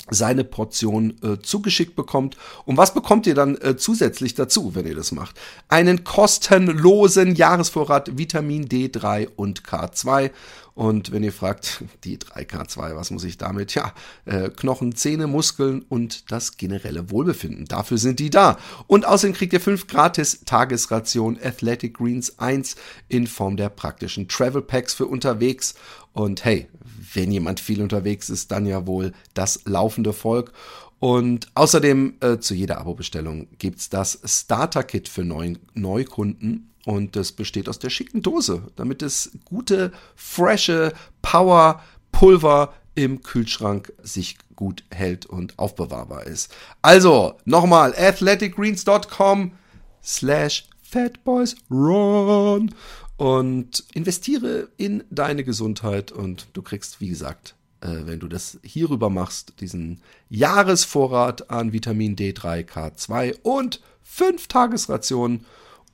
Speaker 1: seine Portion äh, zugeschickt bekommt. Und was bekommt ihr dann äh, zusätzlich dazu, wenn ihr das macht? Einen kostenlosen Jahresvorrat Vitamin D3 und K2. Und wenn ihr fragt, die 3K2, was muss ich damit? Ja, äh, Knochen, Zähne, Muskeln und das generelle Wohlbefinden. Dafür sind die da. Und außerdem kriegt ihr fünf gratis Tagesration Athletic Greens 1 in Form der praktischen Travel Packs für unterwegs. Und hey, wenn jemand viel unterwegs ist, dann ja wohl das laufende Volk. Und außerdem äh, zu jeder Abo-Bestellung gibt's das Starter-Kit für Neu Neukunden. Und das besteht aus der schicken Dose, damit es gute, frische Power-Pulver im Kühlschrank sich gut hält und aufbewahrbar ist. Also, nochmal, athleticgreens.com slash fatboysrun und investiere in deine Gesundheit und du kriegst, wie gesagt, äh, wenn du das hierüber machst, diesen Jahresvorrat an Vitamin D3, K2 und fünf Tagesrationen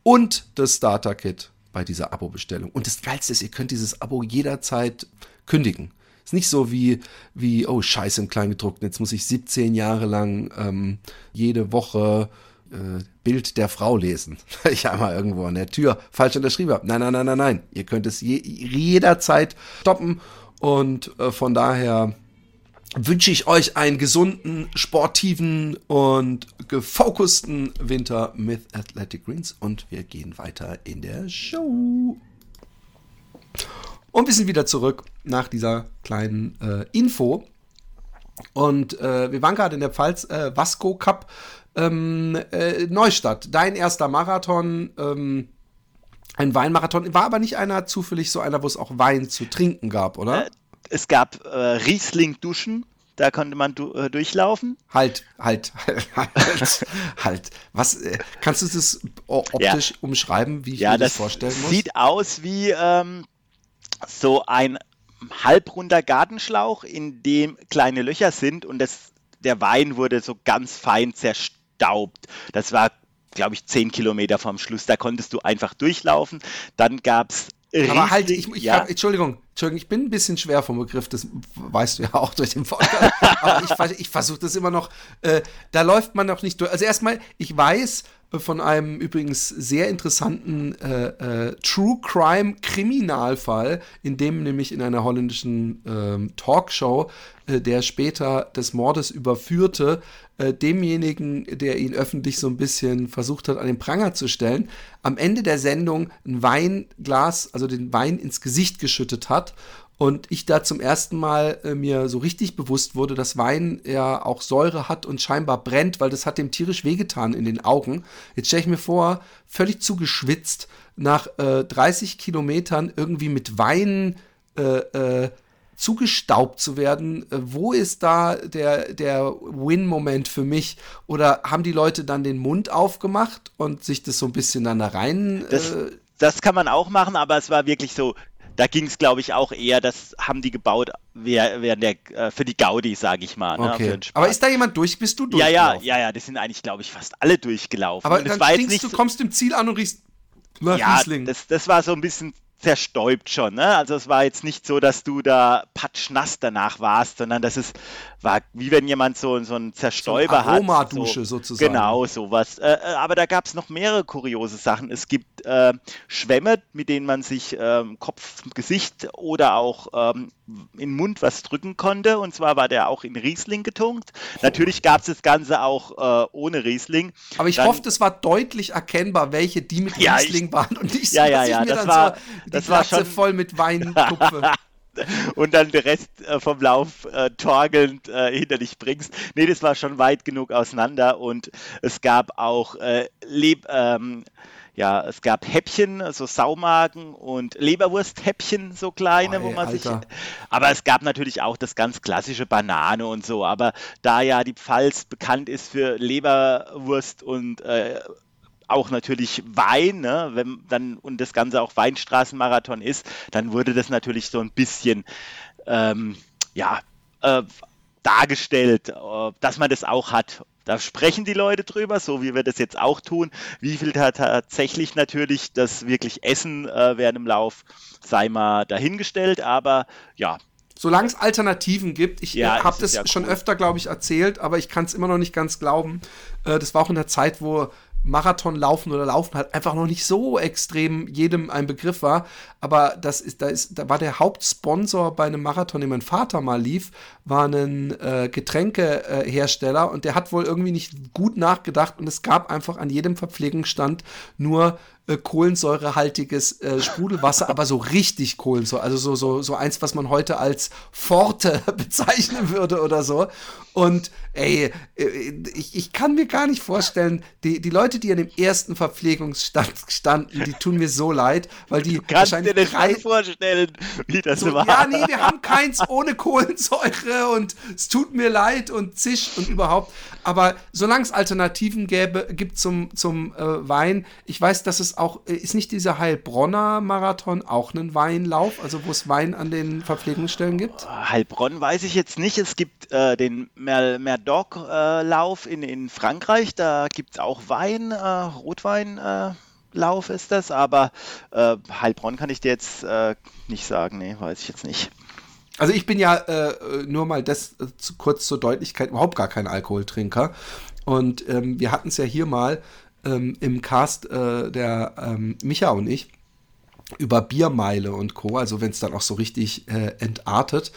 Speaker 1: und das Starter-Kit bei dieser Abo-Bestellung. Und das Geilste ist, ihr könnt dieses Abo jederzeit kündigen. Ist nicht so wie, wie, oh Scheiße, im Kleingedruckten, jetzt muss ich 17 Jahre lang ähm, jede Woche äh, Bild der Frau lesen, weil ich einmal irgendwo an der Tür falsch unterschrieben habe. Nein, nein, nein, nein, nein. Ihr könnt es je, jederzeit stoppen und äh, von daher wünsche ich euch einen gesunden, sportiven und gefokusten Winter mit Athletic Greens und wir gehen weiter in der Show. Und wir sind wieder zurück nach dieser kleinen äh, Info. Und äh, wir waren gerade in der Pfalz äh, Vasco Cup ähm, äh, Neustadt, dein erster Marathon, ähm, ein Weinmarathon, war aber nicht einer zufällig so einer, wo es auch Wein zu trinken gab, oder?
Speaker 2: Äh, es gab äh, Riesling-Duschen, da konnte man du, äh, durchlaufen.
Speaker 1: Halt, halt, halt, halt. Was, äh, kannst du das optisch ja. umschreiben, wie ich ja, mir das, das vorstellen muss?
Speaker 2: Sieht aus wie ähm, so ein halbrunder Gartenschlauch, in dem kleine Löcher sind und das, der Wein wurde so ganz fein zerstaubt. Das war, glaube ich, zehn Kilometer vom Schluss. Da konntest du einfach durchlaufen. Dann gab es
Speaker 1: aber halt, ich, ich ja. Entschuldigung, Entschuldigung, ich bin ein bisschen schwer vom Begriff, das weißt du ja auch durch den Podcast. aber ich, ich versuche das immer noch, äh, da läuft man noch nicht durch. Also erstmal, ich weiß, von einem übrigens sehr interessanten äh, äh, True Crime Kriminalfall, in dem nämlich in einer holländischen äh, Talkshow der später des Mordes überführte, äh, demjenigen, der ihn öffentlich so ein bisschen versucht hat, an den Pranger zu stellen, am Ende der Sendung ein Weinglas, also den Wein ins Gesicht geschüttet hat und ich da zum ersten Mal äh, mir so richtig bewusst wurde, dass Wein ja auch Säure hat und scheinbar brennt, weil das hat dem tierisch wehgetan in den Augen. Jetzt stelle ich mir vor, völlig zugeschwitzt, nach äh, 30 Kilometern irgendwie mit Wein äh, äh, zugestaubt zu werden. Äh, wo ist da der, der Win-Moment für mich? Oder haben die Leute dann den Mund aufgemacht und sich das so ein bisschen dann da rein...
Speaker 2: Das, äh, das kann man auch machen, aber es war wirklich so, da ging es, glaube ich, auch eher, das haben die gebaut während der, äh, für die Gaudi, sage ich mal.
Speaker 1: Ne, okay. Aber ist da jemand durch? Bist du durch?
Speaker 2: Ja, ja, ja, ja, das sind eigentlich, glaube ich, fast alle durchgelaufen.
Speaker 1: Aber dann stinkst, du kommst im Ziel an und riechst
Speaker 2: nach ja, Riesling. Das, das war so ein bisschen zerstäubt schon. Ne? Also es war jetzt nicht so, dass du da patschnass danach warst, sondern das ist, war wie wenn jemand so, so einen Zerstäuber so
Speaker 1: Aromadusche
Speaker 2: hat.
Speaker 1: So, sozusagen.
Speaker 2: Genau, sowas. Äh, äh aber da gab es noch mehrere kuriose Sachen. Es gibt äh, Schwämme, mit denen man sich ähm, Kopf, Gesicht oder auch ähm, in den Mund was drücken konnte. Und zwar war der auch in Riesling getunkt. Natürlich gab es das Ganze auch äh, ohne Riesling.
Speaker 1: Aber ich Dann, hoffe, es war deutlich erkennbar, welche die mit ja, Riesling ich, waren und nicht
Speaker 2: so, ja, ja, ja, das war,
Speaker 1: so das war schon voll mit Weintupfe.
Speaker 2: und dann den Rest äh, vom Lauf äh, torgelnd äh, hinter dich bringst. Nee, das war schon weit genug auseinander und es gab auch äh, Leb ähm, ja, es gab Häppchen, so Saumagen und Leberwursthäppchen, so kleine, oh, ey, wo man Alter. sich. Aber es gab natürlich auch das ganz klassische Banane und so. Aber da ja die Pfalz bekannt ist für Leberwurst und äh, auch natürlich Wein, ne? wenn dann und das Ganze auch Weinstraßenmarathon ist, dann wurde das natürlich so ein bisschen ähm, ja äh, dargestellt, äh, dass man das auch hat. Da sprechen die Leute drüber, so wie wir das jetzt auch tun. Wie viel tatsächlich natürlich das wirklich Essen äh, während dem Lauf sei mal dahingestellt, aber ja,
Speaker 1: solange es Alternativen gibt. Ich ja, habe das ja schon cool. öfter, glaube ich, erzählt, aber ich kann es immer noch nicht ganz glauben. Äh, das war auch in der Zeit, wo Marathon laufen oder laufen halt einfach noch nicht so extrem jedem ein Begriff war. Aber das ist, da ist, da war der Hauptsponsor bei einem Marathon, den mein Vater mal lief, war ein äh, Getränkehersteller und der hat wohl irgendwie nicht gut nachgedacht und es gab einfach an jedem Verpflegungsstand nur äh, kohlensäurehaltiges äh, Sprudelwasser, aber so richtig Kohlensäure, also so, so, so eins, was man heute als Forte bezeichnen würde oder so. Und ey, äh, ich, ich kann mir gar nicht vorstellen, die, die Leute, die an dem ersten Verpflegungsstand standen, die tun mir so leid, weil die
Speaker 2: du kannst wahrscheinlich dir das drei,
Speaker 1: vorstellen, wie das so, war. Ja, nee, wir haben keins ohne Kohlensäure und es tut mir leid und zisch und überhaupt. Aber solange es Alternativen gäbe, gibt zum, zum äh, Wein, ich weiß, dass es auch, äh, ist nicht dieser Heilbronner Marathon auch ein Weinlauf, also wo es Wein an den Verpflegungsstellen gibt?
Speaker 2: Heilbronn weiß ich jetzt nicht. Es gibt äh, den Merdoc-Lauf äh, in, in Frankreich, da gibt es auch Wein, äh, Rotwein. Äh, Lauf ist das, aber Heilbronn kann ich dir jetzt nicht sagen, nee, weiß ich jetzt nicht.
Speaker 1: Also ich bin ja äh, nur mal das äh, zu, kurz zur Deutlichkeit überhaupt gar kein Alkoholtrinker. Und ähm, wir hatten es ja hier mal ähm, im Cast äh, der ähm, Micha und ich über Biermeile und Co. Also wenn es dann auch so richtig äh, entartet.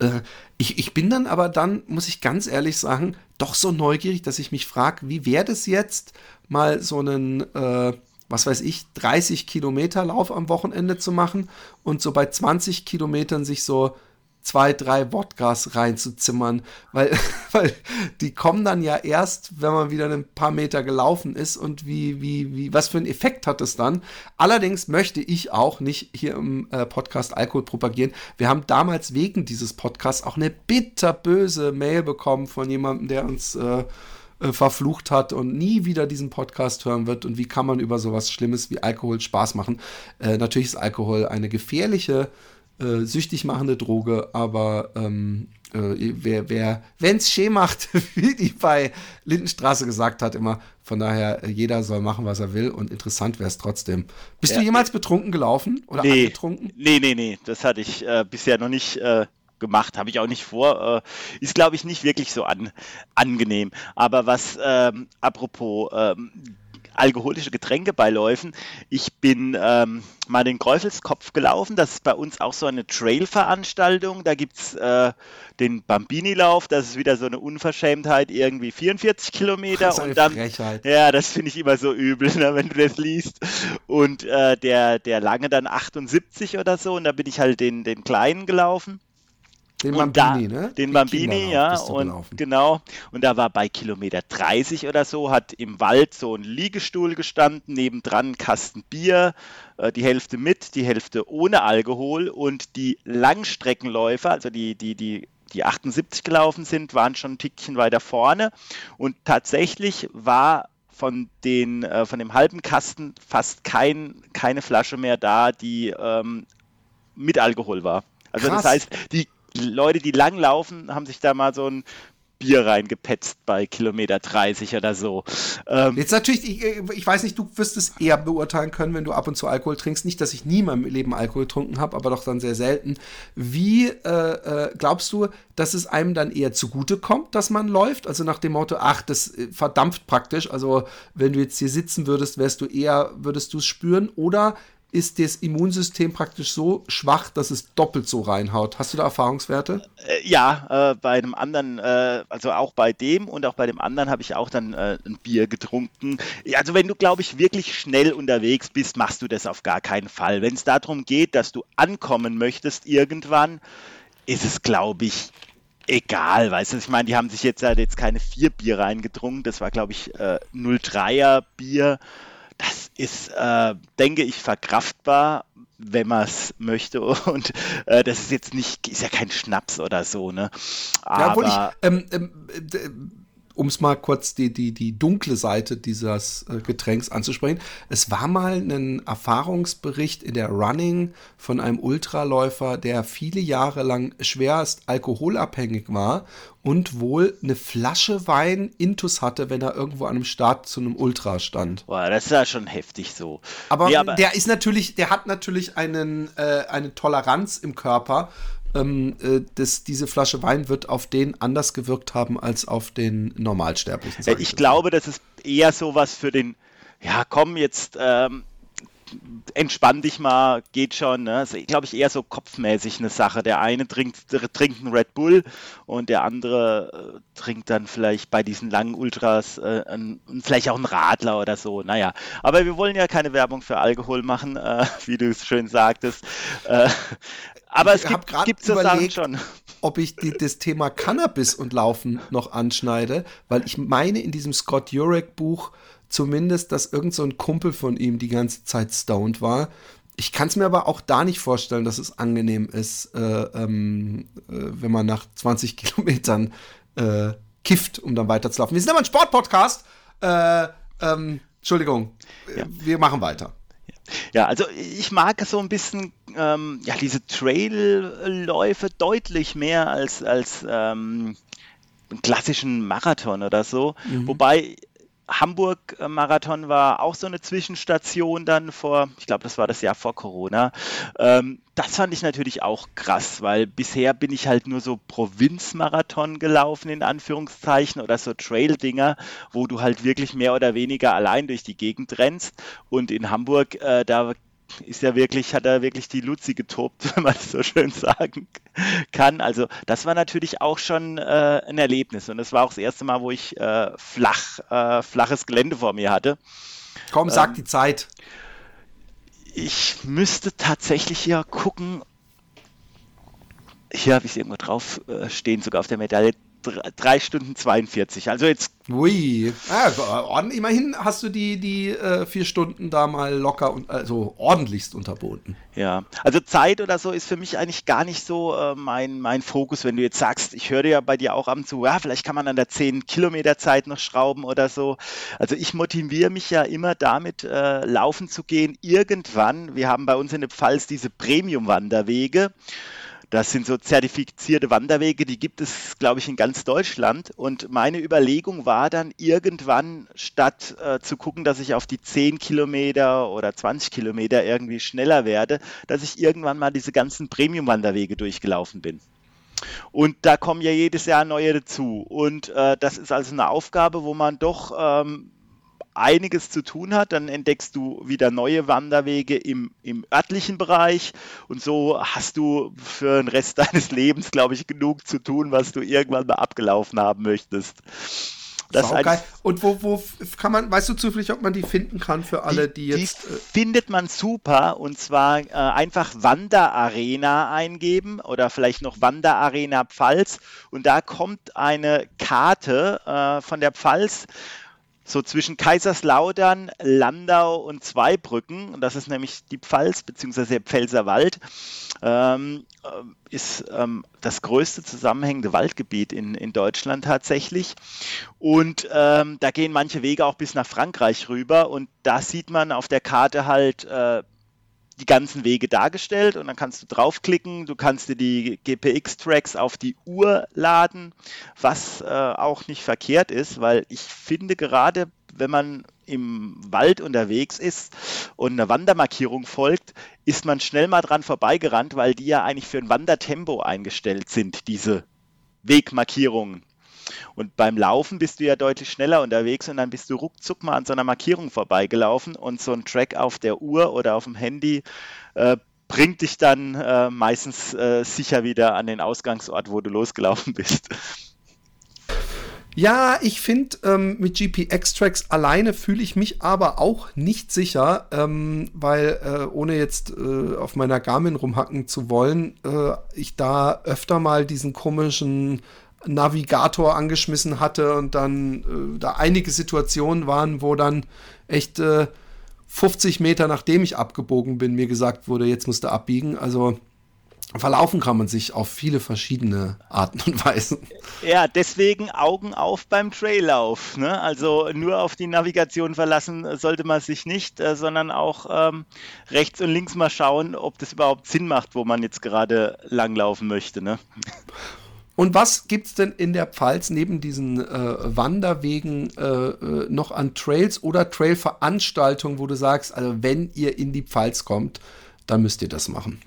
Speaker 1: Äh, ich, ich bin dann aber dann, muss ich ganz ehrlich sagen, doch so neugierig, dass ich mich frage, wie wäre das jetzt, mal so einen äh, was weiß ich, 30 Kilometer Lauf am Wochenende zu machen und so bei 20 Kilometern sich so zwei, drei Wodkas reinzuzimmern, weil, weil die kommen dann ja erst, wenn man wieder ein paar Meter gelaufen ist und wie, wie, wie, was für einen Effekt hat es dann. Allerdings möchte ich auch nicht hier im äh, Podcast Alkohol propagieren. Wir haben damals wegen dieses Podcasts auch eine bitterböse Mail bekommen von jemandem, der uns äh, äh, verflucht hat und nie wieder diesen Podcast hören wird. Und wie kann man über sowas Schlimmes wie Alkohol Spaß machen? Äh, natürlich ist Alkohol eine gefährliche äh, süchtig machende Droge, aber ähm, äh, wer, wer wenn es schön macht, wie die bei Lindenstraße gesagt hat, immer, von daher, äh, jeder soll machen, was er will und interessant wäre es trotzdem. Bist ja. du jemals betrunken gelaufen oder
Speaker 2: nee,
Speaker 1: angetrunken?
Speaker 2: Nee, nee, nee, das hatte ich äh, bisher noch nicht äh, gemacht, habe ich auch nicht vor. Äh, ist, glaube ich, nicht wirklich so an, angenehm. Aber was, ähm, apropos ähm, alkoholische Getränke bei Läufen. Ich bin ähm, mal den Kräufelskopf gelaufen. Das ist bei uns auch so eine Trail-Veranstaltung. Da gibt es äh, den Bambini-Lauf. Das ist wieder so eine Unverschämtheit, irgendwie 44 Kilometer.
Speaker 1: Und dann, Frechheit.
Speaker 2: Ja, das finde ich immer so übel, ne, wenn du das liest. Und äh, der, der lange dann 78 oder so. Und da bin ich halt den, den kleinen gelaufen.
Speaker 1: Den Bambini, da,
Speaker 2: ne? Den Die Bambini, ja. Und gelaufen. genau. Und da war bei Kilometer 30 oder so, hat im Wald so ein Liegestuhl gestanden, nebendran ein Kasten Bier, äh, die Hälfte mit, die Hälfte ohne Alkohol. Und die Langstreckenläufer, also die, die, die die 78 gelaufen sind, waren schon ein Tickchen weiter vorne. Und tatsächlich war von, den, äh, von dem halben Kasten fast kein, keine Flasche mehr da, die ähm, mit Alkohol war. Also Krass. das heißt, die Leute, die lang laufen, haben sich da mal so ein Bier reingepetzt bei Kilometer 30 oder so.
Speaker 1: Ähm, Jetzt natürlich, ich, ich, weiß nicht, du wirst es eher beurteilen können, wenn du ab und zu Alkohol trinkst. Nicht, dass ich nie in meinem Leben Alkohol getrunken habe, aber doch dann sehr selten. Wie äh, äh, glaubst du, dass es einem dann eher zugute kommt, dass man läuft? Also nach dem Motto, ach, das äh, verdampft praktisch. Also wenn du jetzt hier sitzen würdest, wärst du eher, würdest du es spüren? Oder ist das Immunsystem praktisch so schwach, dass es doppelt so reinhaut. Hast du da Erfahrungswerte?
Speaker 2: Äh, ja, äh, bei einem anderen, äh, also auch bei dem und auch bei dem anderen habe ich auch dann äh, ein Bier getrunken. Also wenn du, glaube ich, wirklich schnell unterwegs bist, machst du das auf gar keinen Fall. Wenn es darum geht, dass du ankommen möchtest irgendwann, ist es, glaube ich, egal, weißt du, ich meine, die haben sich jetzt halt jetzt keine vier Bier reingetrunken, das war, glaube ich, äh, 03er Bier das ist, äh, denke ich, verkraftbar, wenn man es möchte. Und äh, das ist jetzt nicht, ist ja kein Schnaps oder so, ne?
Speaker 1: Aber, ja, ich, ähm, ähm, um es mal kurz die, die, die dunkle Seite dieses äh, Getränks anzusprechen. Es war mal ein Erfahrungsbericht in der Running von einem Ultraläufer, der viele Jahre lang schwerst alkoholabhängig war und wohl eine Flasche Wein intus hatte, wenn er irgendwo an einem Start zu einem Ultra stand.
Speaker 2: Boah, das ist ja schon heftig so.
Speaker 1: Aber, nee, aber der ist natürlich, der hat natürlich einen, äh, eine Toleranz im Körper, ähm, äh, das, diese Flasche Wein wird auf den anders gewirkt haben als auf den Normalsterblichen.
Speaker 2: Ich, ich glaube, das ist eher sowas für den, ja, komm, jetzt ähm, entspann dich mal, geht schon. Ne? Also, glaube ich, eher so kopfmäßig eine Sache. Der eine trinkt, trinkt einen Red Bull und der andere äh, trinkt dann vielleicht bei diesen langen Ultras äh, ein, vielleicht auch einen Radler oder so. Naja, aber wir wollen ja keine Werbung für Alkohol machen, äh, wie du es schön sagtest. Äh, aber es gibt, gibt so Sachen schon.
Speaker 1: Ob ich die, das Thema Cannabis und Laufen noch anschneide, weil ich meine, in diesem Scott Jurek Buch zumindest, dass irgend so ein Kumpel von ihm die ganze Zeit stoned war. Ich kann es mir aber auch da nicht vorstellen, dass es angenehm ist, äh, ähm, äh, wenn man nach 20 Kilometern äh, kifft, um dann weiterzulaufen. Wir sind aber ein Sportpodcast. Äh, ähm, Entschuldigung, ja. wir machen weiter.
Speaker 2: Ja, also ich mag so ein bisschen ähm, ja, diese Trailläufe deutlich mehr als, als ähm, einen klassischen Marathon oder so. Mhm. Wobei Hamburg-Marathon war auch so eine Zwischenstation dann vor, ich glaube, das war das Jahr vor Corona. Ähm, das fand ich natürlich auch krass, weil bisher bin ich halt nur so Provinzmarathon gelaufen, in Anführungszeichen, oder so Trail-Dinger, wo du halt wirklich mehr oder weniger allein durch die Gegend rennst. Und in Hamburg, äh, da ist ja wirklich, hat er wirklich die Luzi getobt, wenn man das so schön sagen kann. Also das war natürlich auch schon äh, ein Erlebnis und das war auch das erste Mal, wo ich äh, flach, äh, flaches Gelände vor mir hatte.
Speaker 1: Komm, sag ähm, die Zeit.
Speaker 2: Ich müsste tatsächlich ja gucken. hier habe ich es irgendwo drauf äh, stehen, sogar auf der Medaille, 3 Stunden 42. Also jetzt.
Speaker 1: Ui. Ja, immerhin hast du die, die äh, vier Stunden da mal locker und also ordentlichst unterboten.
Speaker 2: Ja, also Zeit oder so ist für mich eigentlich gar nicht so äh, mein, mein Fokus, wenn du jetzt sagst, ich höre ja bei dir auch ab zu, ja, vielleicht kann man an der 10 Kilometer Zeit noch schrauben oder so. Also ich motiviere mich ja immer damit, äh, laufen zu gehen. Irgendwann, wir haben bei uns in der Pfalz diese Premium-Wanderwege. Das sind so zertifizierte Wanderwege, die gibt es, glaube ich, in ganz Deutschland. Und meine Überlegung war dann irgendwann, statt äh, zu gucken, dass ich auf die 10 Kilometer oder 20 Kilometer irgendwie schneller werde, dass ich irgendwann mal diese ganzen Premium-Wanderwege durchgelaufen bin. Und da kommen ja jedes Jahr neue dazu. Und äh, das ist also eine Aufgabe, wo man doch ähm, einiges zu tun hat. Dann entdeckst du wieder neue Wanderwege im, im örtlichen Bereich und so hast du für den Rest deines Lebens, glaube ich, genug zu tun, was du irgendwann mal abgelaufen haben möchtest.
Speaker 1: Das ist geil. Und wo, wo kann man, weißt du zufällig, ob man die finden kann für alle, die, die jetzt.
Speaker 2: Die äh findet man super und zwar äh, einfach Wanderarena eingeben oder vielleicht noch Wanderarena Pfalz und da kommt eine Karte äh, von der Pfalz so zwischen Kaiserslautern, Landau und Zweibrücken, das ist nämlich die Pfalz bzw. der Pfälzerwald, ähm, äh, ist ähm, das größte zusammenhängende Waldgebiet in, in Deutschland tatsächlich. Und ähm, da gehen manche Wege auch bis nach Frankreich rüber und da sieht man auf der Karte halt äh, die ganzen Wege dargestellt und dann kannst du draufklicken, du kannst dir die GPX-Tracks auf die Uhr laden, was äh, auch nicht verkehrt ist, weil ich finde gerade, wenn man im Wald unterwegs ist und eine Wandermarkierung folgt, ist man schnell mal dran vorbeigerannt, weil die ja eigentlich für ein Wandertempo eingestellt sind, diese Wegmarkierungen. Und beim Laufen bist du ja deutlich schneller unterwegs und dann bist du ruckzuck mal an so einer Markierung vorbeigelaufen und so ein Track auf der Uhr oder auf dem Handy äh, bringt dich dann äh, meistens äh, sicher wieder an den Ausgangsort, wo du losgelaufen bist.
Speaker 1: Ja, ich finde, ähm, mit GPX-Tracks alleine fühle ich mich aber auch nicht sicher, ähm, weil äh, ohne jetzt äh, auf meiner Garmin rumhacken zu wollen, äh, ich da öfter mal diesen komischen Navigator angeschmissen hatte und dann äh, da einige Situationen waren, wo dann echt äh, 50 Meter nachdem ich abgebogen bin, mir gesagt wurde, jetzt musst du abbiegen. Also verlaufen kann man sich auf viele verschiedene Arten und Weisen.
Speaker 2: Ja, deswegen Augen auf beim Traillauf. Ne? Also nur auf die Navigation verlassen sollte man sich nicht, äh, sondern auch ähm, rechts und links mal schauen, ob das überhaupt Sinn macht, wo man jetzt gerade langlaufen möchte. Ne?
Speaker 1: Und was gibt es denn in der Pfalz neben diesen äh, Wanderwegen äh, äh, noch an Trails oder Trailveranstaltungen, wo du sagst, also wenn ihr in die Pfalz kommt, dann müsst ihr das machen?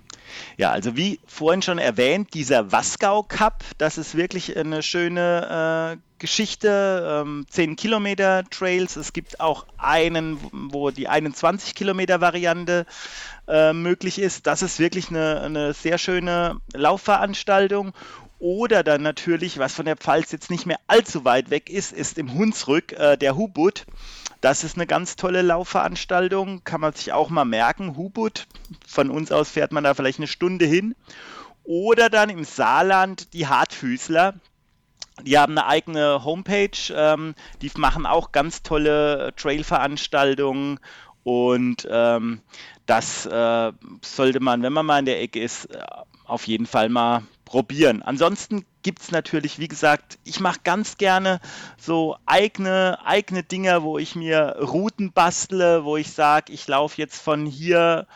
Speaker 2: Ja, also wie vorhin schon erwähnt, dieser Wasgau Cup, das ist wirklich eine schöne äh, Geschichte. Ähm, 10 Kilometer Trails. Es gibt auch einen, wo die 21 Kilometer Variante äh, möglich ist. Das ist wirklich eine, eine sehr schöne Laufveranstaltung. Oder dann natürlich, was von der Pfalz jetzt nicht mehr allzu weit weg ist, ist im Hunsrück äh, der Hubut. Das ist eine ganz tolle Laufveranstaltung, kann man sich auch mal merken. Hubut, von uns aus fährt man da vielleicht eine Stunde hin. Oder dann im Saarland die Hartfüßler. Die haben eine eigene Homepage, ähm, die machen auch ganz tolle Trailveranstaltungen und ähm, das äh, sollte man, wenn man mal in der Ecke ist, äh, auf jeden Fall mal probieren. Ansonsten gibt es natürlich, wie gesagt, ich mache ganz gerne so eigene, eigene Dinge, wo ich mir Routen bastle, wo ich sage, ich laufe jetzt von hier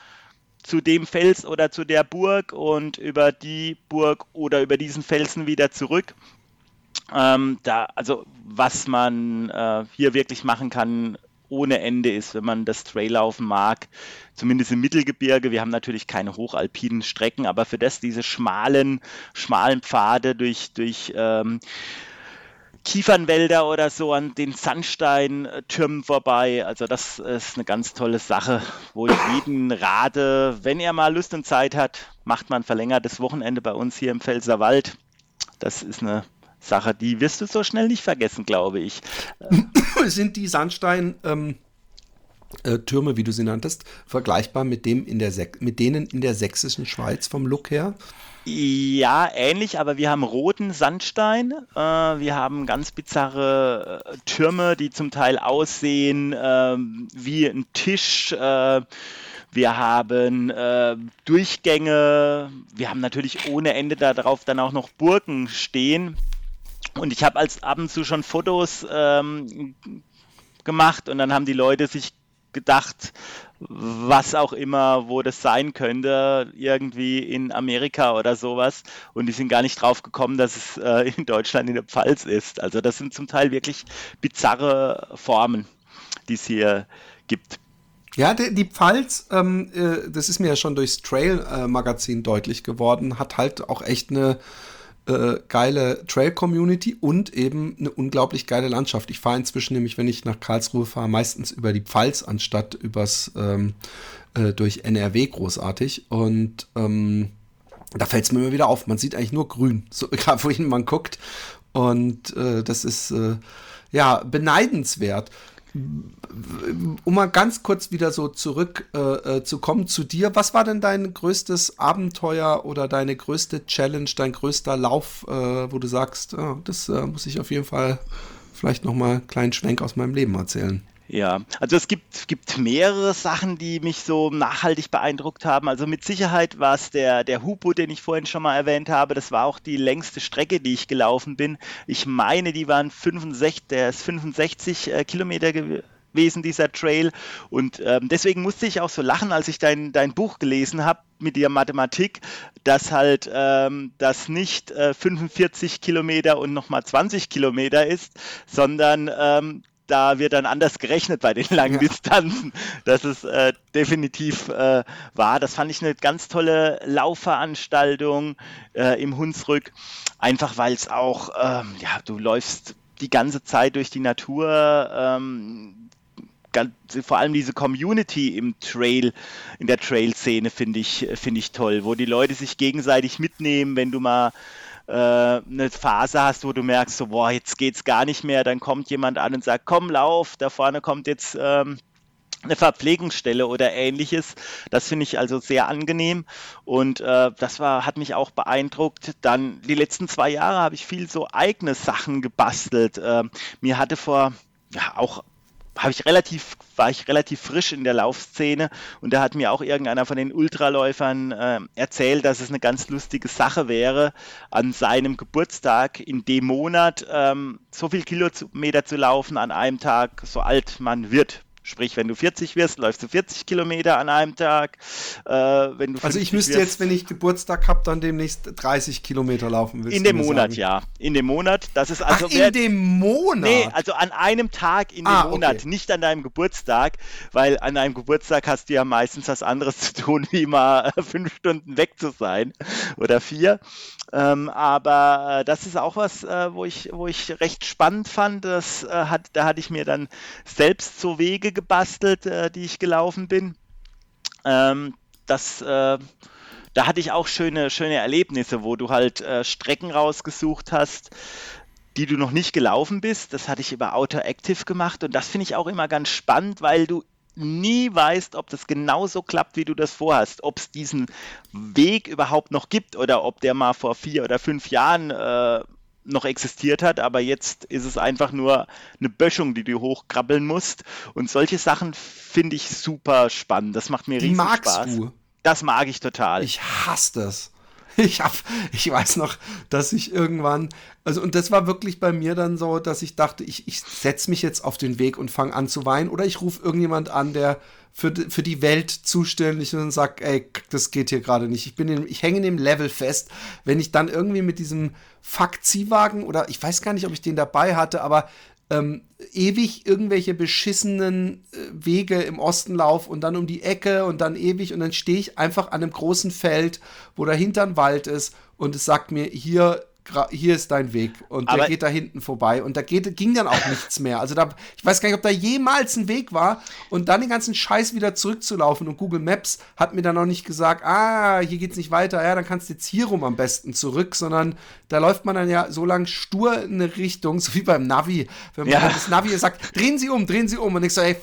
Speaker 2: zu dem Fels oder zu der Burg und über die Burg oder über diesen Felsen wieder zurück. Ähm, da, also was man äh, hier wirklich machen kann, ohne Ende ist, wenn man das Traillaufen mag, zumindest im Mittelgebirge. Wir haben natürlich keine hochalpinen Strecken, aber für das diese schmalen, schmalen Pfade durch, durch ähm, Kiefernwälder oder so an den Sandsteintürmen vorbei. Also das ist eine ganz tolle Sache, wo ich jeden rate, wenn er mal Lust und Zeit hat, macht man ein verlängertes Wochenende bei uns hier im Pfälzerwald. Das ist eine Sache, die wirst du so schnell nicht vergessen, glaube ich.
Speaker 1: Sind die Sandstein, ähm, äh, Türme, wie du sie nanntest, vergleichbar mit, dem in der mit denen in der sächsischen Schweiz vom Look her?
Speaker 2: Ja, ähnlich, aber wir haben roten Sandstein. Äh, wir haben ganz bizarre äh, Türme, die zum Teil aussehen äh, wie ein Tisch. Äh, wir haben äh, Durchgänge. Wir haben natürlich ohne Ende darauf dann auch noch Burgen stehen. Und ich habe als ab und zu schon Fotos ähm, gemacht und dann haben die Leute sich gedacht, was auch immer, wo das sein könnte, irgendwie in Amerika oder sowas. Und die sind gar nicht drauf gekommen, dass es äh, in Deutschland in der Pfalz ist. Also das sind zum Teil wirklich bizarre Formen, die es hier gibt.
Speaker 1: Ja, die, die Pfalz, ähm, äh, das ist mir ja schon durchs Trail-Magazin äh, deutlich geworden, hat halt auch echt eine äh, geile Trail-Community und eben eine unglaublich geile Landschaft. Ich fahre inzwischen nämlich, wenn ich nach Karlsruhe fahre, meistens über die Pfalz anstatt übers ähm, äh, durch NRW großartig. Und ähm, da fällt es mir immer wieder auf. Man sieht eigentlich nur grün, so, egal wohin man guckt. Und äh, das ist äh, ja beneidenswert um mal ganz kurz wieder so zurück äh, äh, zu kommen zu dir, was war denn dein größtes Abenteuer oder deine größte Challenge, dein größter Lauf, äh, wo du sagst, oh, das äh, muss ich auf jeden Fall vielleicht noch mal einen kleinen Schwenk aus meinem Leben erzählen?
Speaker 2: Ja, also es gibt, gibt mehrere Sachen, die mich so nachhaltig beeindruckt haben. Also mit Sicherheit war es der, der Hupo, den ich vorhin schon mal erwähnt habe. Das war auch die längste Strecke, die ich gelaufen bin. Ich meine, die waren 65, der ist 65 äh, Kilometer gewesen, dieser Trail. Und ähm, deswegen musste ich auch so lachen, als ich dein, dein Buch gelesen habe mit der Mathematik, dass halt ähm, das nicht äh, 45 Kilometer und nochmal 20 Kilometer ist, sondern ähm, da wird dann anders gerechnet bei den langen ja. Distanzen. Das ist äh, definitiv äh, wahr. Das fand ich eine ganz tolle Laufveranstaltung äh, im Hunsrück. Einfach weil es auch, ähm, ja, du läufst die ganze Zeit durch die Natur. Ähm, ganz, vor allem diese Community im Trail, in der Trail-Szene finde ich, finde ich toll, wo die Leute sich gegenseitig mitnehmen, wenn du mal äh, eine Phase hast, wo du merkst, so, boah, jetzt geht's gar nicht mehr, dann kommt jemand an und sagt, komm, lauf, da vorne kommt jetzt ähm, eine Verpflegungsstelle oder ähnliches. Das finde ich also sehr angenehm und äh, das war, hat mich auch beeindruckt. Dann die letzten zwei Jahre habe ich viel so eigene Sachen gebastelt. Äh, mir hatte vor ja, auch habe ich relativ, war ich relativ frisch in der Laufszene und da hat mir auch irgendeiner von den Ultraläufern äh, erzählt, dass es eine ganz lustige Sache wäre, an seinem Geburtstag in dem Monat ähm, so viel Kilometer zu laufen an einem Tag, so alt man wird. Sprich, wenn du 40 wirst, läufst du 40 Kilometer an einem Tag.
Speaker 1: Äh, wenn du also ich müsste wirst, jetzt, wenn ich Geburtstag habe, dann demnächst 30 Kilometer laufen.
Speaker 2: In dem Monat, sagen. ja. In dem Monat. Das ist also
Speaker 1: Ach, in dem Monat? Nee,
Speaker 2: also an einem Tag in ah, dem Monat, okay. nicht an deinem Geburtstag, weil an deinem Geburtstag hast du ja meistens was anderes zu tun, wie mal fünf Stunden weg zu sein oder vier. Ähm, aber äh, das ist auch was, äh, wo, ich, wo ich recht spannend fand. Das, äh, hat, da hatte ich mir dann selbst so Wege gebastelt, äh, die ich gelaufen bin. Ähm, das, äh, da hatte ich auch schöne, schöne Erlebnisse, wo du halt äh, Strecken rausgesucht hast, die du noch nicht gelaufen bist. Das hatte ich über Outer Active gemacht und das finde ich auch immer ganz spannend, weil du nie weißt, ob das genauso klappt, wie du das vorhast, ob es diesen Weg überhaupt noch gibt oder ob der mal vor vier oder fünf Jahren äh, noch existiert hat, aber jetzt ist es einfach nur eine Böschung, die du hochkrabbeln musst. Und solche Sachen finde ich super spannend. Das macht mir die riesen magst Spaß. Du? Das mag ich total.
Speaker 1: Ich hasse das. Ich hab, ich weiß noch, dass ich irgendwann, also und das war wirklich bei mir dann so, dass ich dachte, ich, ich setze mich jetzt auf den Weg und fange an zu weinen oder ich rufe irgendjemand an, der für, für die Welt zuständig ist und sagt, ey, das geht hier gerade nicht. Ich bin in, ich hänge in dem Level fest. Wenn ich dann irgendwie mit diesem Fuck-Ziehwagen oder ich weiß gar nicht, ob ich den dabei hatte, aber ähm, ewig irgendwelche beschissenen äh, Wege im Osten laufe und dann um die Ecke und dann ewig und dann stehe ich einfach an einem großen Feld, wo dahinter ein Wald ist und es sagt mir, hier hier ist dein Weg und aber der geht da hinten vorbei und da geht, ging dann auch nichts mehr. Also da, ich weiß gar nicht, ob da jemals ein Weg war und dann den ganzen Scheiß wieder zurückzulaufen und Google Maps hat mir dann noch nicht gesagt, ah, hier geht's nicht weiter, ja, dann kannst du jetzt hier rum am besten zurück, sondern da läuft man dann ja so lang stur in eine Richtung, so wie beim Navi, wenn man ja. das Navi sagt, drehen Sie um, drehen Sie um und ich so, ey,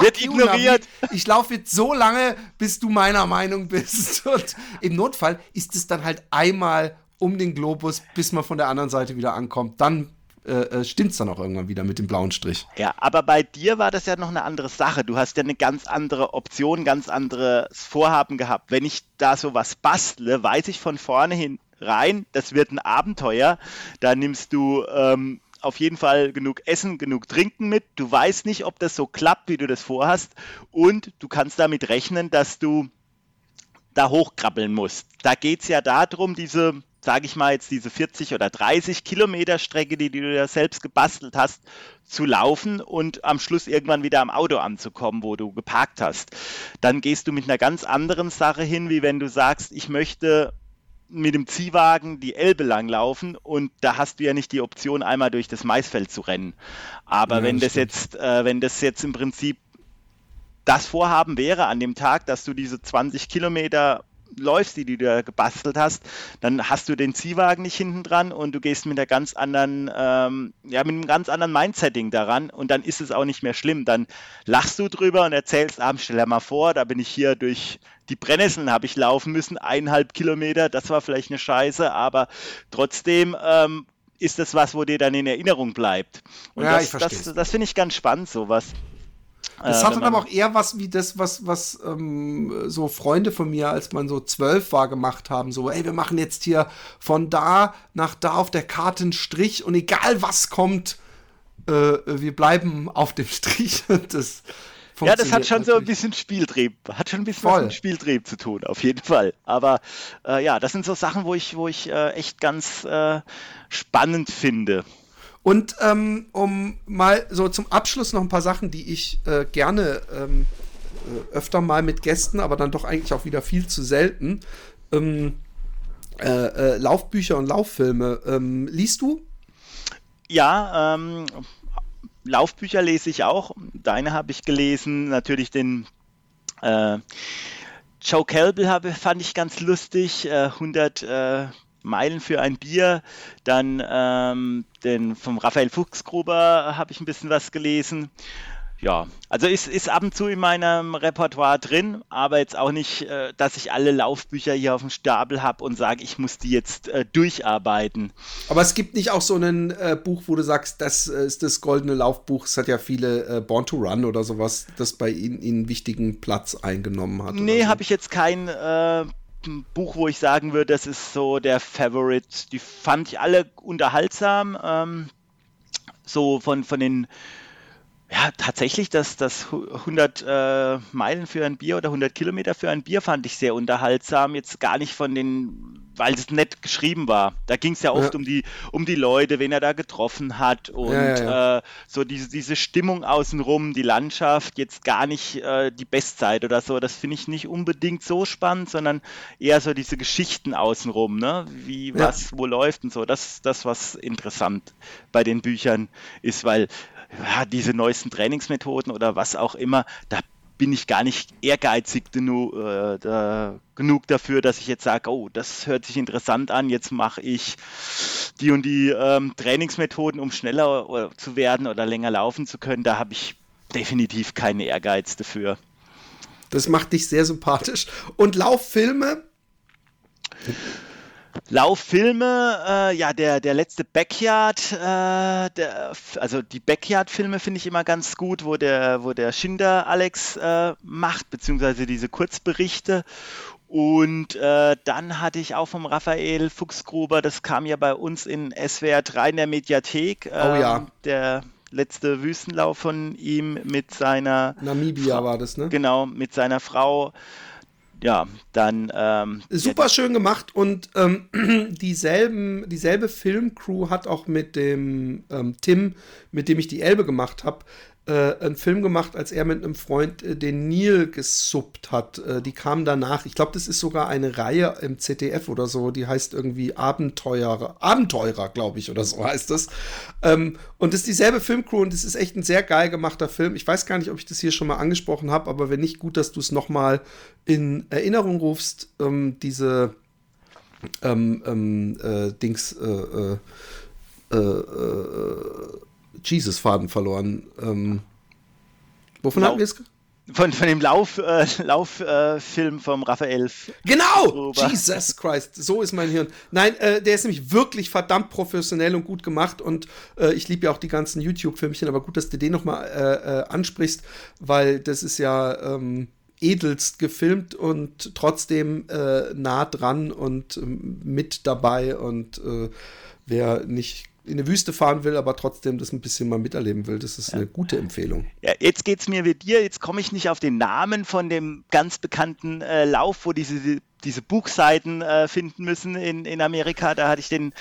Speaker 2: Wird ignoriert.
Speaker 1: Navi. Ich laufe jetzt so lange, bis du meiner Meinung bist. Und im Notfall ist es dann halt einmal um den Globus, bis man von der anderen Seite wieder ankommt. Dann äh, äh stimmt es dann auch irgendwann wieder mit dem blauen Strich.
Speaker 2: Ja, aber bei dir war das ja noch eine andere Sache. Du hast ja eine ganz andere Option, ganz anderes Vorhaben gehabt. Wenn ich da sowas bastle, weiß ich von vorne hin rein, das wird ein Abenteuer. Da nimmst du ähm, auf jeden Fall genug Essen, genug Trinken mit. Du weißt nicht, ob das so klappt, wie du das vorhast. Und du kannst damit rechnen, dass du da hochkrabbeln musst. Da geht es ja darum, diese, sage ich mal jetzt, diese 40 oder 30 Kilometer Strecke, die, die du ja selbst gebastelt hast, zu laufen und am Schluss irgendwann wieder am Auto anzukommen, wo du geparkt hast. Dann gehst du mit einer ganz anderen Sache hin, wie wenn du sagst, ich möchte mit dem Ziehwagen die Elbe langlaufen und da hast du ja nicht die Option, einmal durch das Maisfeld zu rennen. Aber ja, wenn das, das jetzt, äh, wenn das jetzt im Prinzip das Vorhaben wäre an dem Tag, dass du diese 20 Kilometer läufst, die du da gebastelt hast, dann hast du den Ziehwagen nicht hinten dran und du gehst mit einer ganz anderen, ähm, ja, mit einem ganz anderen Mindsetting daran und dann ist es auch nicht mehr schlimm. Dann lachst du drüber und erzählst, ah, stell dir mal vor, da bin ich hier durch die Brennnesseln habe ich laufen müssen, eineinhalb Kilometer, das war vielleicht eine Scheiße, aber trotzdem ähm, ist das was, wo dir dann in Erinnerung bleibt. Und ja, das, das, das finde ich ganz spannend, sowas.
Speaker 1: Das äh, hat dann aber auch eher was wie das, was, was ähm, so Freunde von mir, als man so zwölf war, gemacht haben. So, ey, wir machen jetzt hier von da nach da auf der Karte einen Strich und egal was kommt, äh, wir bleiben auf dem Strich. das
Speaker 2: ja, das hat schon natürlich. so ein bisschen Spieltrieb, hat schon ein bisschen was mit Spieltrieb zu tun, auf jeden Fall. Aber äh, ja, das sind so Sachen, wo ich, wo ich äh, echt ganz äh, spannend finde.
Speaker 1: Und ähm, um mal so zum Abschluss noch ein paar Sachen, die ich äh, gerne ähm, äh, öfter mal mit Gästen, aber dann doch eigentlich auch wieder viel zu selten. Ähm, äh, äh Laufbücher und Lauffilme. Ähm, liest du?
Speaker 2: Ja, ähm, Laufbücher lese ich auch. Deine habe ich gelesen, natürlich den äh, Joe Kelbel fand ich ganz lustig. 100 äh, Meilen für ein Bier. Dann ähm, den vom Raphael Fuchsgruber habe ich ein bisschen was gelesen. Ja, also ist, ist ab und zu in meinem Repertoire drin, aber jetzt auch nicht, äh, dass ich alle Laufbücher hier auf dem Stapel habe und sage, ich muss die jetzt äh, durcharbeiten.
Speaker 1: Aber es gibt nicht auch so ein äh, Buch, wo du sagst, das äh, ist das goldene Laufbuch. Es hat ja viele äh, Born to Run oder sowas, das bei Ihnen einen wichtigen Platz eingenommen hat.
Speaker 2: Nee,
Speaker 1: so.
Speaker 2: habe ich jetzt kein ein Buch, wo ich sagen würde, das ist so der Favorite. Die fand ich alle unterhaltsam. Ähm, so von, von den ja, tatsächlich, das, das 100 äh, Meilen für ein Bier oder 100 Kilometer für ein Bier fand ich sehr unterhaltsam. Jetzt gar nicht von den, weil es nett geschrieben war. Da ging es ja oft ja. um die um die Leute, wen er da getroffen hat und ja, ja, äh, so diese, diese Stimmung außenrum, die Landschaft, jetzt gar nicht äh, die Bestzeit oder so. Das finde ich nicht unbedingt so spannend, sondern eher so diese Geschichten außenrum, ne? Wie was wo läuft und so. Das ist das, was interessant bei den Büchern ist, weil ja, diese neuesten Trainingsmethoden oder was auch immer, da bin ich gar nicht ehrgeizig genug, äh, genug dafür, dass ich jetzt sage, oh, das hört sich interessant an, jetzt mache ich die und die ähm, Trainingsmethoden, um schneller äh, zu werden oder länger laufen zu können. Da habe ich definitiv keinen Ehrgeiz dafür.
Speaker 1: Das macht dich sehr sympathisch. Und Lauffilme?
Speaker 2: Lauffilme, äh, ja, der, der letzte Backyard, äh, der, also die Backyard-Filme finde ich immer ganz gut, wo der, wo der Schinder Alex äh, macht, beziehungsweise diese Kurzberichte. Und äh, dann hatte ich auch vom Raphael Fuchsgruber, das kam ja bei uns in SWR 3 in der Mediathek.
Speaker 1: oh ja. Ähm,
Speaker 2: der letzte Wüstenlauf von ihm mit seiner.
Speaker 1: Namibia Frau, war das, ne?
Speaker 2: Genau, mit seiner Frau ja, dann. Ähm,
Speaker 1: Super ja, schön gemacht und ähm, dieselben, dieselbe Filmcrew hat auch mit dem ähm, Tim, mit dem ich die Elbe gemacht habe, äh, einen Film gemacht, als er mit einem Freund äh, den Nil gesuppt hat. Äh, die kamen danach. Ich glaube, das ist sogar eine Reihe im ZDF oder so. Die heißt irgendwie Abenteurer, Abenteurer, glaube ich, oder so heißt das. Ähm, und das ist dieselbe Filmcrew und das ist echt ein sehr geil gemachter Film. Ich weiß gar nicht, ob ich das hier schon mal angesprochen habe, aber wenn nicht, gut, dass du es noch mal in Erinnerung rufst. Ähm, diese ähm, ähm äh, Dings, äh, äh, Jesus-Faden verloren. Ähm, Wovon Lauf, hatten wir es?
Speaker 2: Von, von dem Lauf, äh, Lauffilm äh, vom Raphael.
Speaker 1: Genau! Ober. Jesus Christ, so ist mein Hirn. Nein, äh, der ist nämlich wirklich verdammt professionell und gut gemacht und äh, ich liebe ja auch die ganzen YouTube-Filmchen, aber gut, dass du den nochmal äh, äh, ansprichst, weil das ist ja ähm, edelst gefilmt und trotzdem äh, nah dran und ähm, mit dabei und wer nicht in eine Wüste fahren will, aber trotzdem das ein bisschen mal miterleben will. Das ist ja. eine gute Empfehlung.
Speaker 2: Ja, jetzt geht es mir wie dir. Jetzt komme ich nicht auf den Namen von dem ganz bekannten äh, Lauf, wo diese, diese Buchseiten äh, finden müssen in, in Amerika. Da hatte ich den.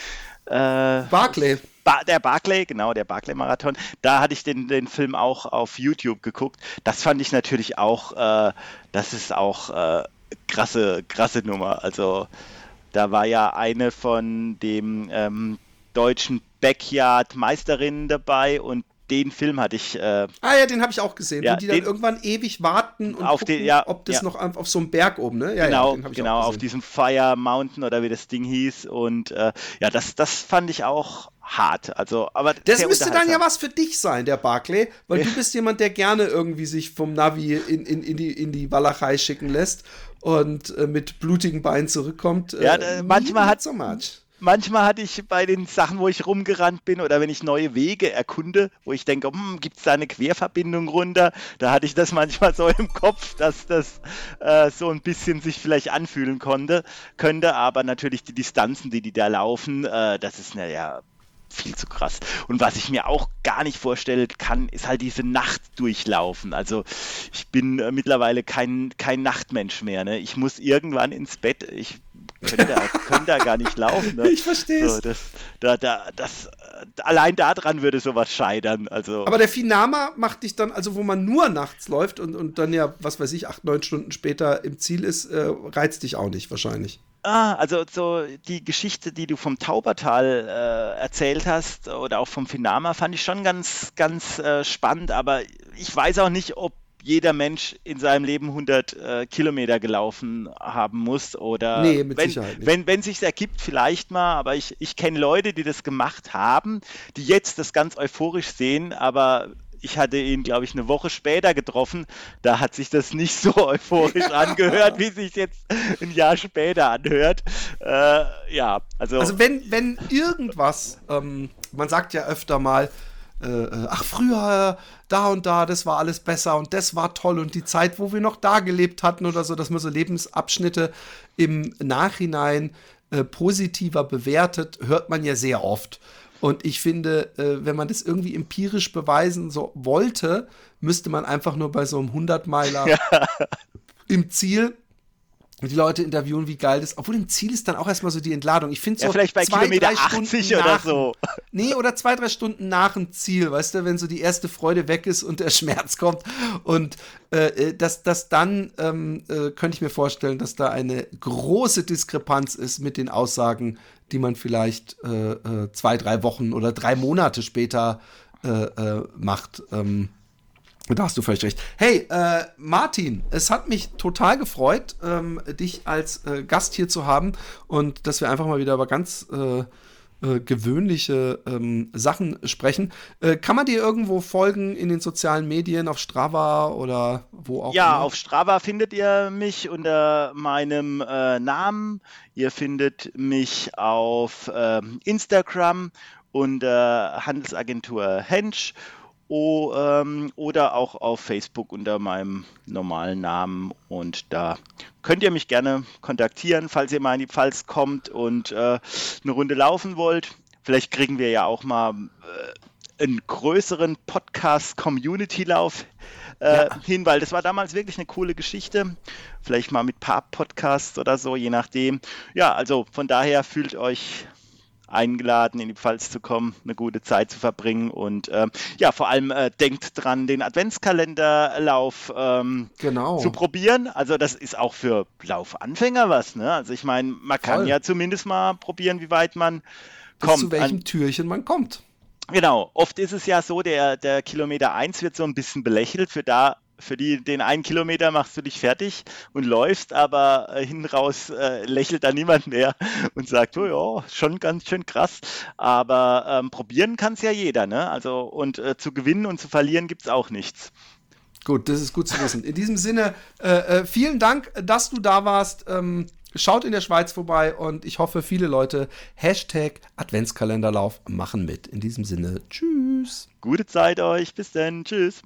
Speaker 1: Äh, Barclay.
Speaker 2: Ba der Barclay, genau, der Barclay-Marathon. Da hatte ich den, den Film auch auf YouTube geguckt. Das fand ich natürlich auch, äh, das ist auch äh, krasse, krasse Nummer. Also da war ja eine von dem ähm, deutschen Backyard-Meisterinnen dabei und den Film hatte ich. Äh,
Speaker 1: ah ja, den habe ich auch gesehen, ja, wo die dann irgendwann ewig warten und
Speaker 2: auf gucken, den, ja,
Speaker 1: ob das
Speaker 2: ja.
Speaker 1: noch auf, auf, so einem Berg oben, ne?
Speaker 2: Ja, genau, genau auf diesem Fire Mountain oder wie das Ding hieß. Und äh, ja, das, das fand ich auch hart. Also, aber
Speaker 1: das müsste dann ja was für dich sein, der Barclay, weil du bist jemand, der gerne irgendwie sich vom Navi in, in, in, die, in die Walachei schicken lässt und äh, mit blutigen Beinen zurückkommt.
Speaker 2: Ja, äh, manchmal hat so much manchmal hatte ich bei den Sachen, wo ich rumgerannt bin oder wenn ich neue Wege erkunde, wo ich denke, hm, gibt es da eine Querverbindung runter, da hatte ich das manchmal so im Kopf, dass das äh, so ein bisschen sich vielleicht anfühlen konnte, könnte, aber natürlich die Distanzen, die die da laufen, äh, das ist naja viel zu krass. Und was ich mir auch gar nicht vorstellen kann, ist halt diese Nacht durchlaufen. Also ich bin äh, mittlerweile kein, kein Nachtmensch mehr. Ne? Ich muss irgendwann ins Bett. Ich könnte da, könnte da gar nicht laufen. Ne?
Speaker 1: Ich verstehe es.
Speaker 2: So, das, da, da, das, allein daran würde sowas scheitern. Also.
Speaker 1: Aber der Finama macht dich dann, also wo man nur nachts läuft und, und dann ja, was weiß ich, acht, neun Stunden später im Ziel ist, äh, reizt dich auch nicht wahrscheinlich.
Speaker 2: Ah, also so die Geschichte, die du vom Taubertal äh, erzählt hast oder auch vom Finama, fand ich schon ganz, ganz äh, spannend, aber ich weiß auch nicht, ob jeder Mensch in seinem Leben 100 äh, Kilometer gelaufen haben muss oder
Speaker 1: nee, mit
Speaker 2: wenn,
Speaker 1: Sicherheit nicht.
Speaker 2: wenn, wenn sich ergibt, vielleicht mal, aber ich, ich kenne Leute, die das gemacht haben, die jetzt das ganz euphorisch sehen, aber ich hatte ihn, glaube ich, eine Woche später getroffen. Da hat sich das nicht so euphorisch angehört, wie sich jetzt ein Jahr später anhört. Äh, ja, also.
Speaker 1: Also wenn, wenn irgendwas, ähm, man sagt ja öfter mal, äh, äh, ach, früher da und da, das war alles besser und das war toll und die Zeit, wo wir noch da gelebt hatten oder so, dass man so Lebensabschnitte im Nachhinein äh, positiver bewertet, hört man ja sehr oft. Und ich finde, äh, wenn man das irgendwie empirisch beweisen so wollte, müsste man einfach nur bei so einem 100-Meiler ja. im Ziel die Leute interviewen, wie geil das ist. Obwohl im Ziel ist dann auch erstmal so die Entladung. Ich finde so.
Speaker 2: Ja, vielleicht bei zwei, Kilometer 80 oder nach, so.
Speaker 1: Nee, oder zwei, drei Stunden nach dem Ziel, weißt du, wenn so die erste Freude weg ist und der Schmerz kommt. Und äh, äh dass das dann ähm, äh, könnte ich mir vorstellen, dass da eine große Diskrepanz ist mit den Aussagen die man vielleicht äh, äh, zwei, drei Wochen oder drei Monate später äh, macht. Ähm, da hast du völlig recht. Hey, äh, Martin, es hat mich total gefreut, ähm, dich als äh, Gast hier zu haben und dass wir einfach mal wieder über ganz äh, gewöhnliche ähm, Sachen sprechen. Äh, kann man dir irgendwo folgen in den sozialen Medien, auf Strava oder wo auch?
Speaker 2: Ja, immer? auf Strava findet ihr mich unter meinem äh, Namen. Ihr findet mich auf ähm, Instagram unter Handelsagentur Hensch O, ähm, oder auch auf Facebook unter meinem normalen Namen. Und da könnt ihr mich gerne kontaktieren, falls ihr mal in die Pfalz kommt und äh, eine Runde laufen wollt. Vielleicht kriegen wir ja auch mal äh, einen größeren Podcast-Community-Lauf äh, ja. hin, weil das war damals wirklich eine coole Geschichte. Vielleicht mal mit ein paar Podcasts oder so, je nachdem. Ja, also von daher fühlt euch eingeladen, in die Pfalz zu kommen, eine gute Zeit zu verbringen und äh, ja, vor allem äh, denkt dran, den Adventskalenderlauf ähm,
Speaker 1: genau.
Speaker 2: zu probieren. Also das ist auch für Laufanfänger was. Ne? Also ich meine, man Voll. kann ja zumindest mal probieren, wie weit man Bis kommt.
Speaker 1: Zu welchem An Türchen man kommt.
Speaker 2: Genau, oft ist es ja so, der, der Kilometer 1 wird so ein bisschen belächelt, für da für die, den einen Kilometer machst du dich fertig und läufst, aber äh, hinten raus äh, lächelt da niemand mehr und sagt, oh ja, schon ganz schön krass. Aber ähm, probieren kann es ja jeder, ne? Also und äh, zu gewinnen und zu verlieren gibt es auch nichts.
Speaker 1: Gut, das ist gut zu wissen. In diesem Sinne, äh, äh, vielen Dank, dass du da warst. Ähm, schaut in der Schweiz vorbei und ich hoffe, viele Leute Hashtag Adventskalenderlauf machen mit. In diesem Sinne, tschüss.
Speaker 2: Gute Zeit euch. Bis dann. Tschüss.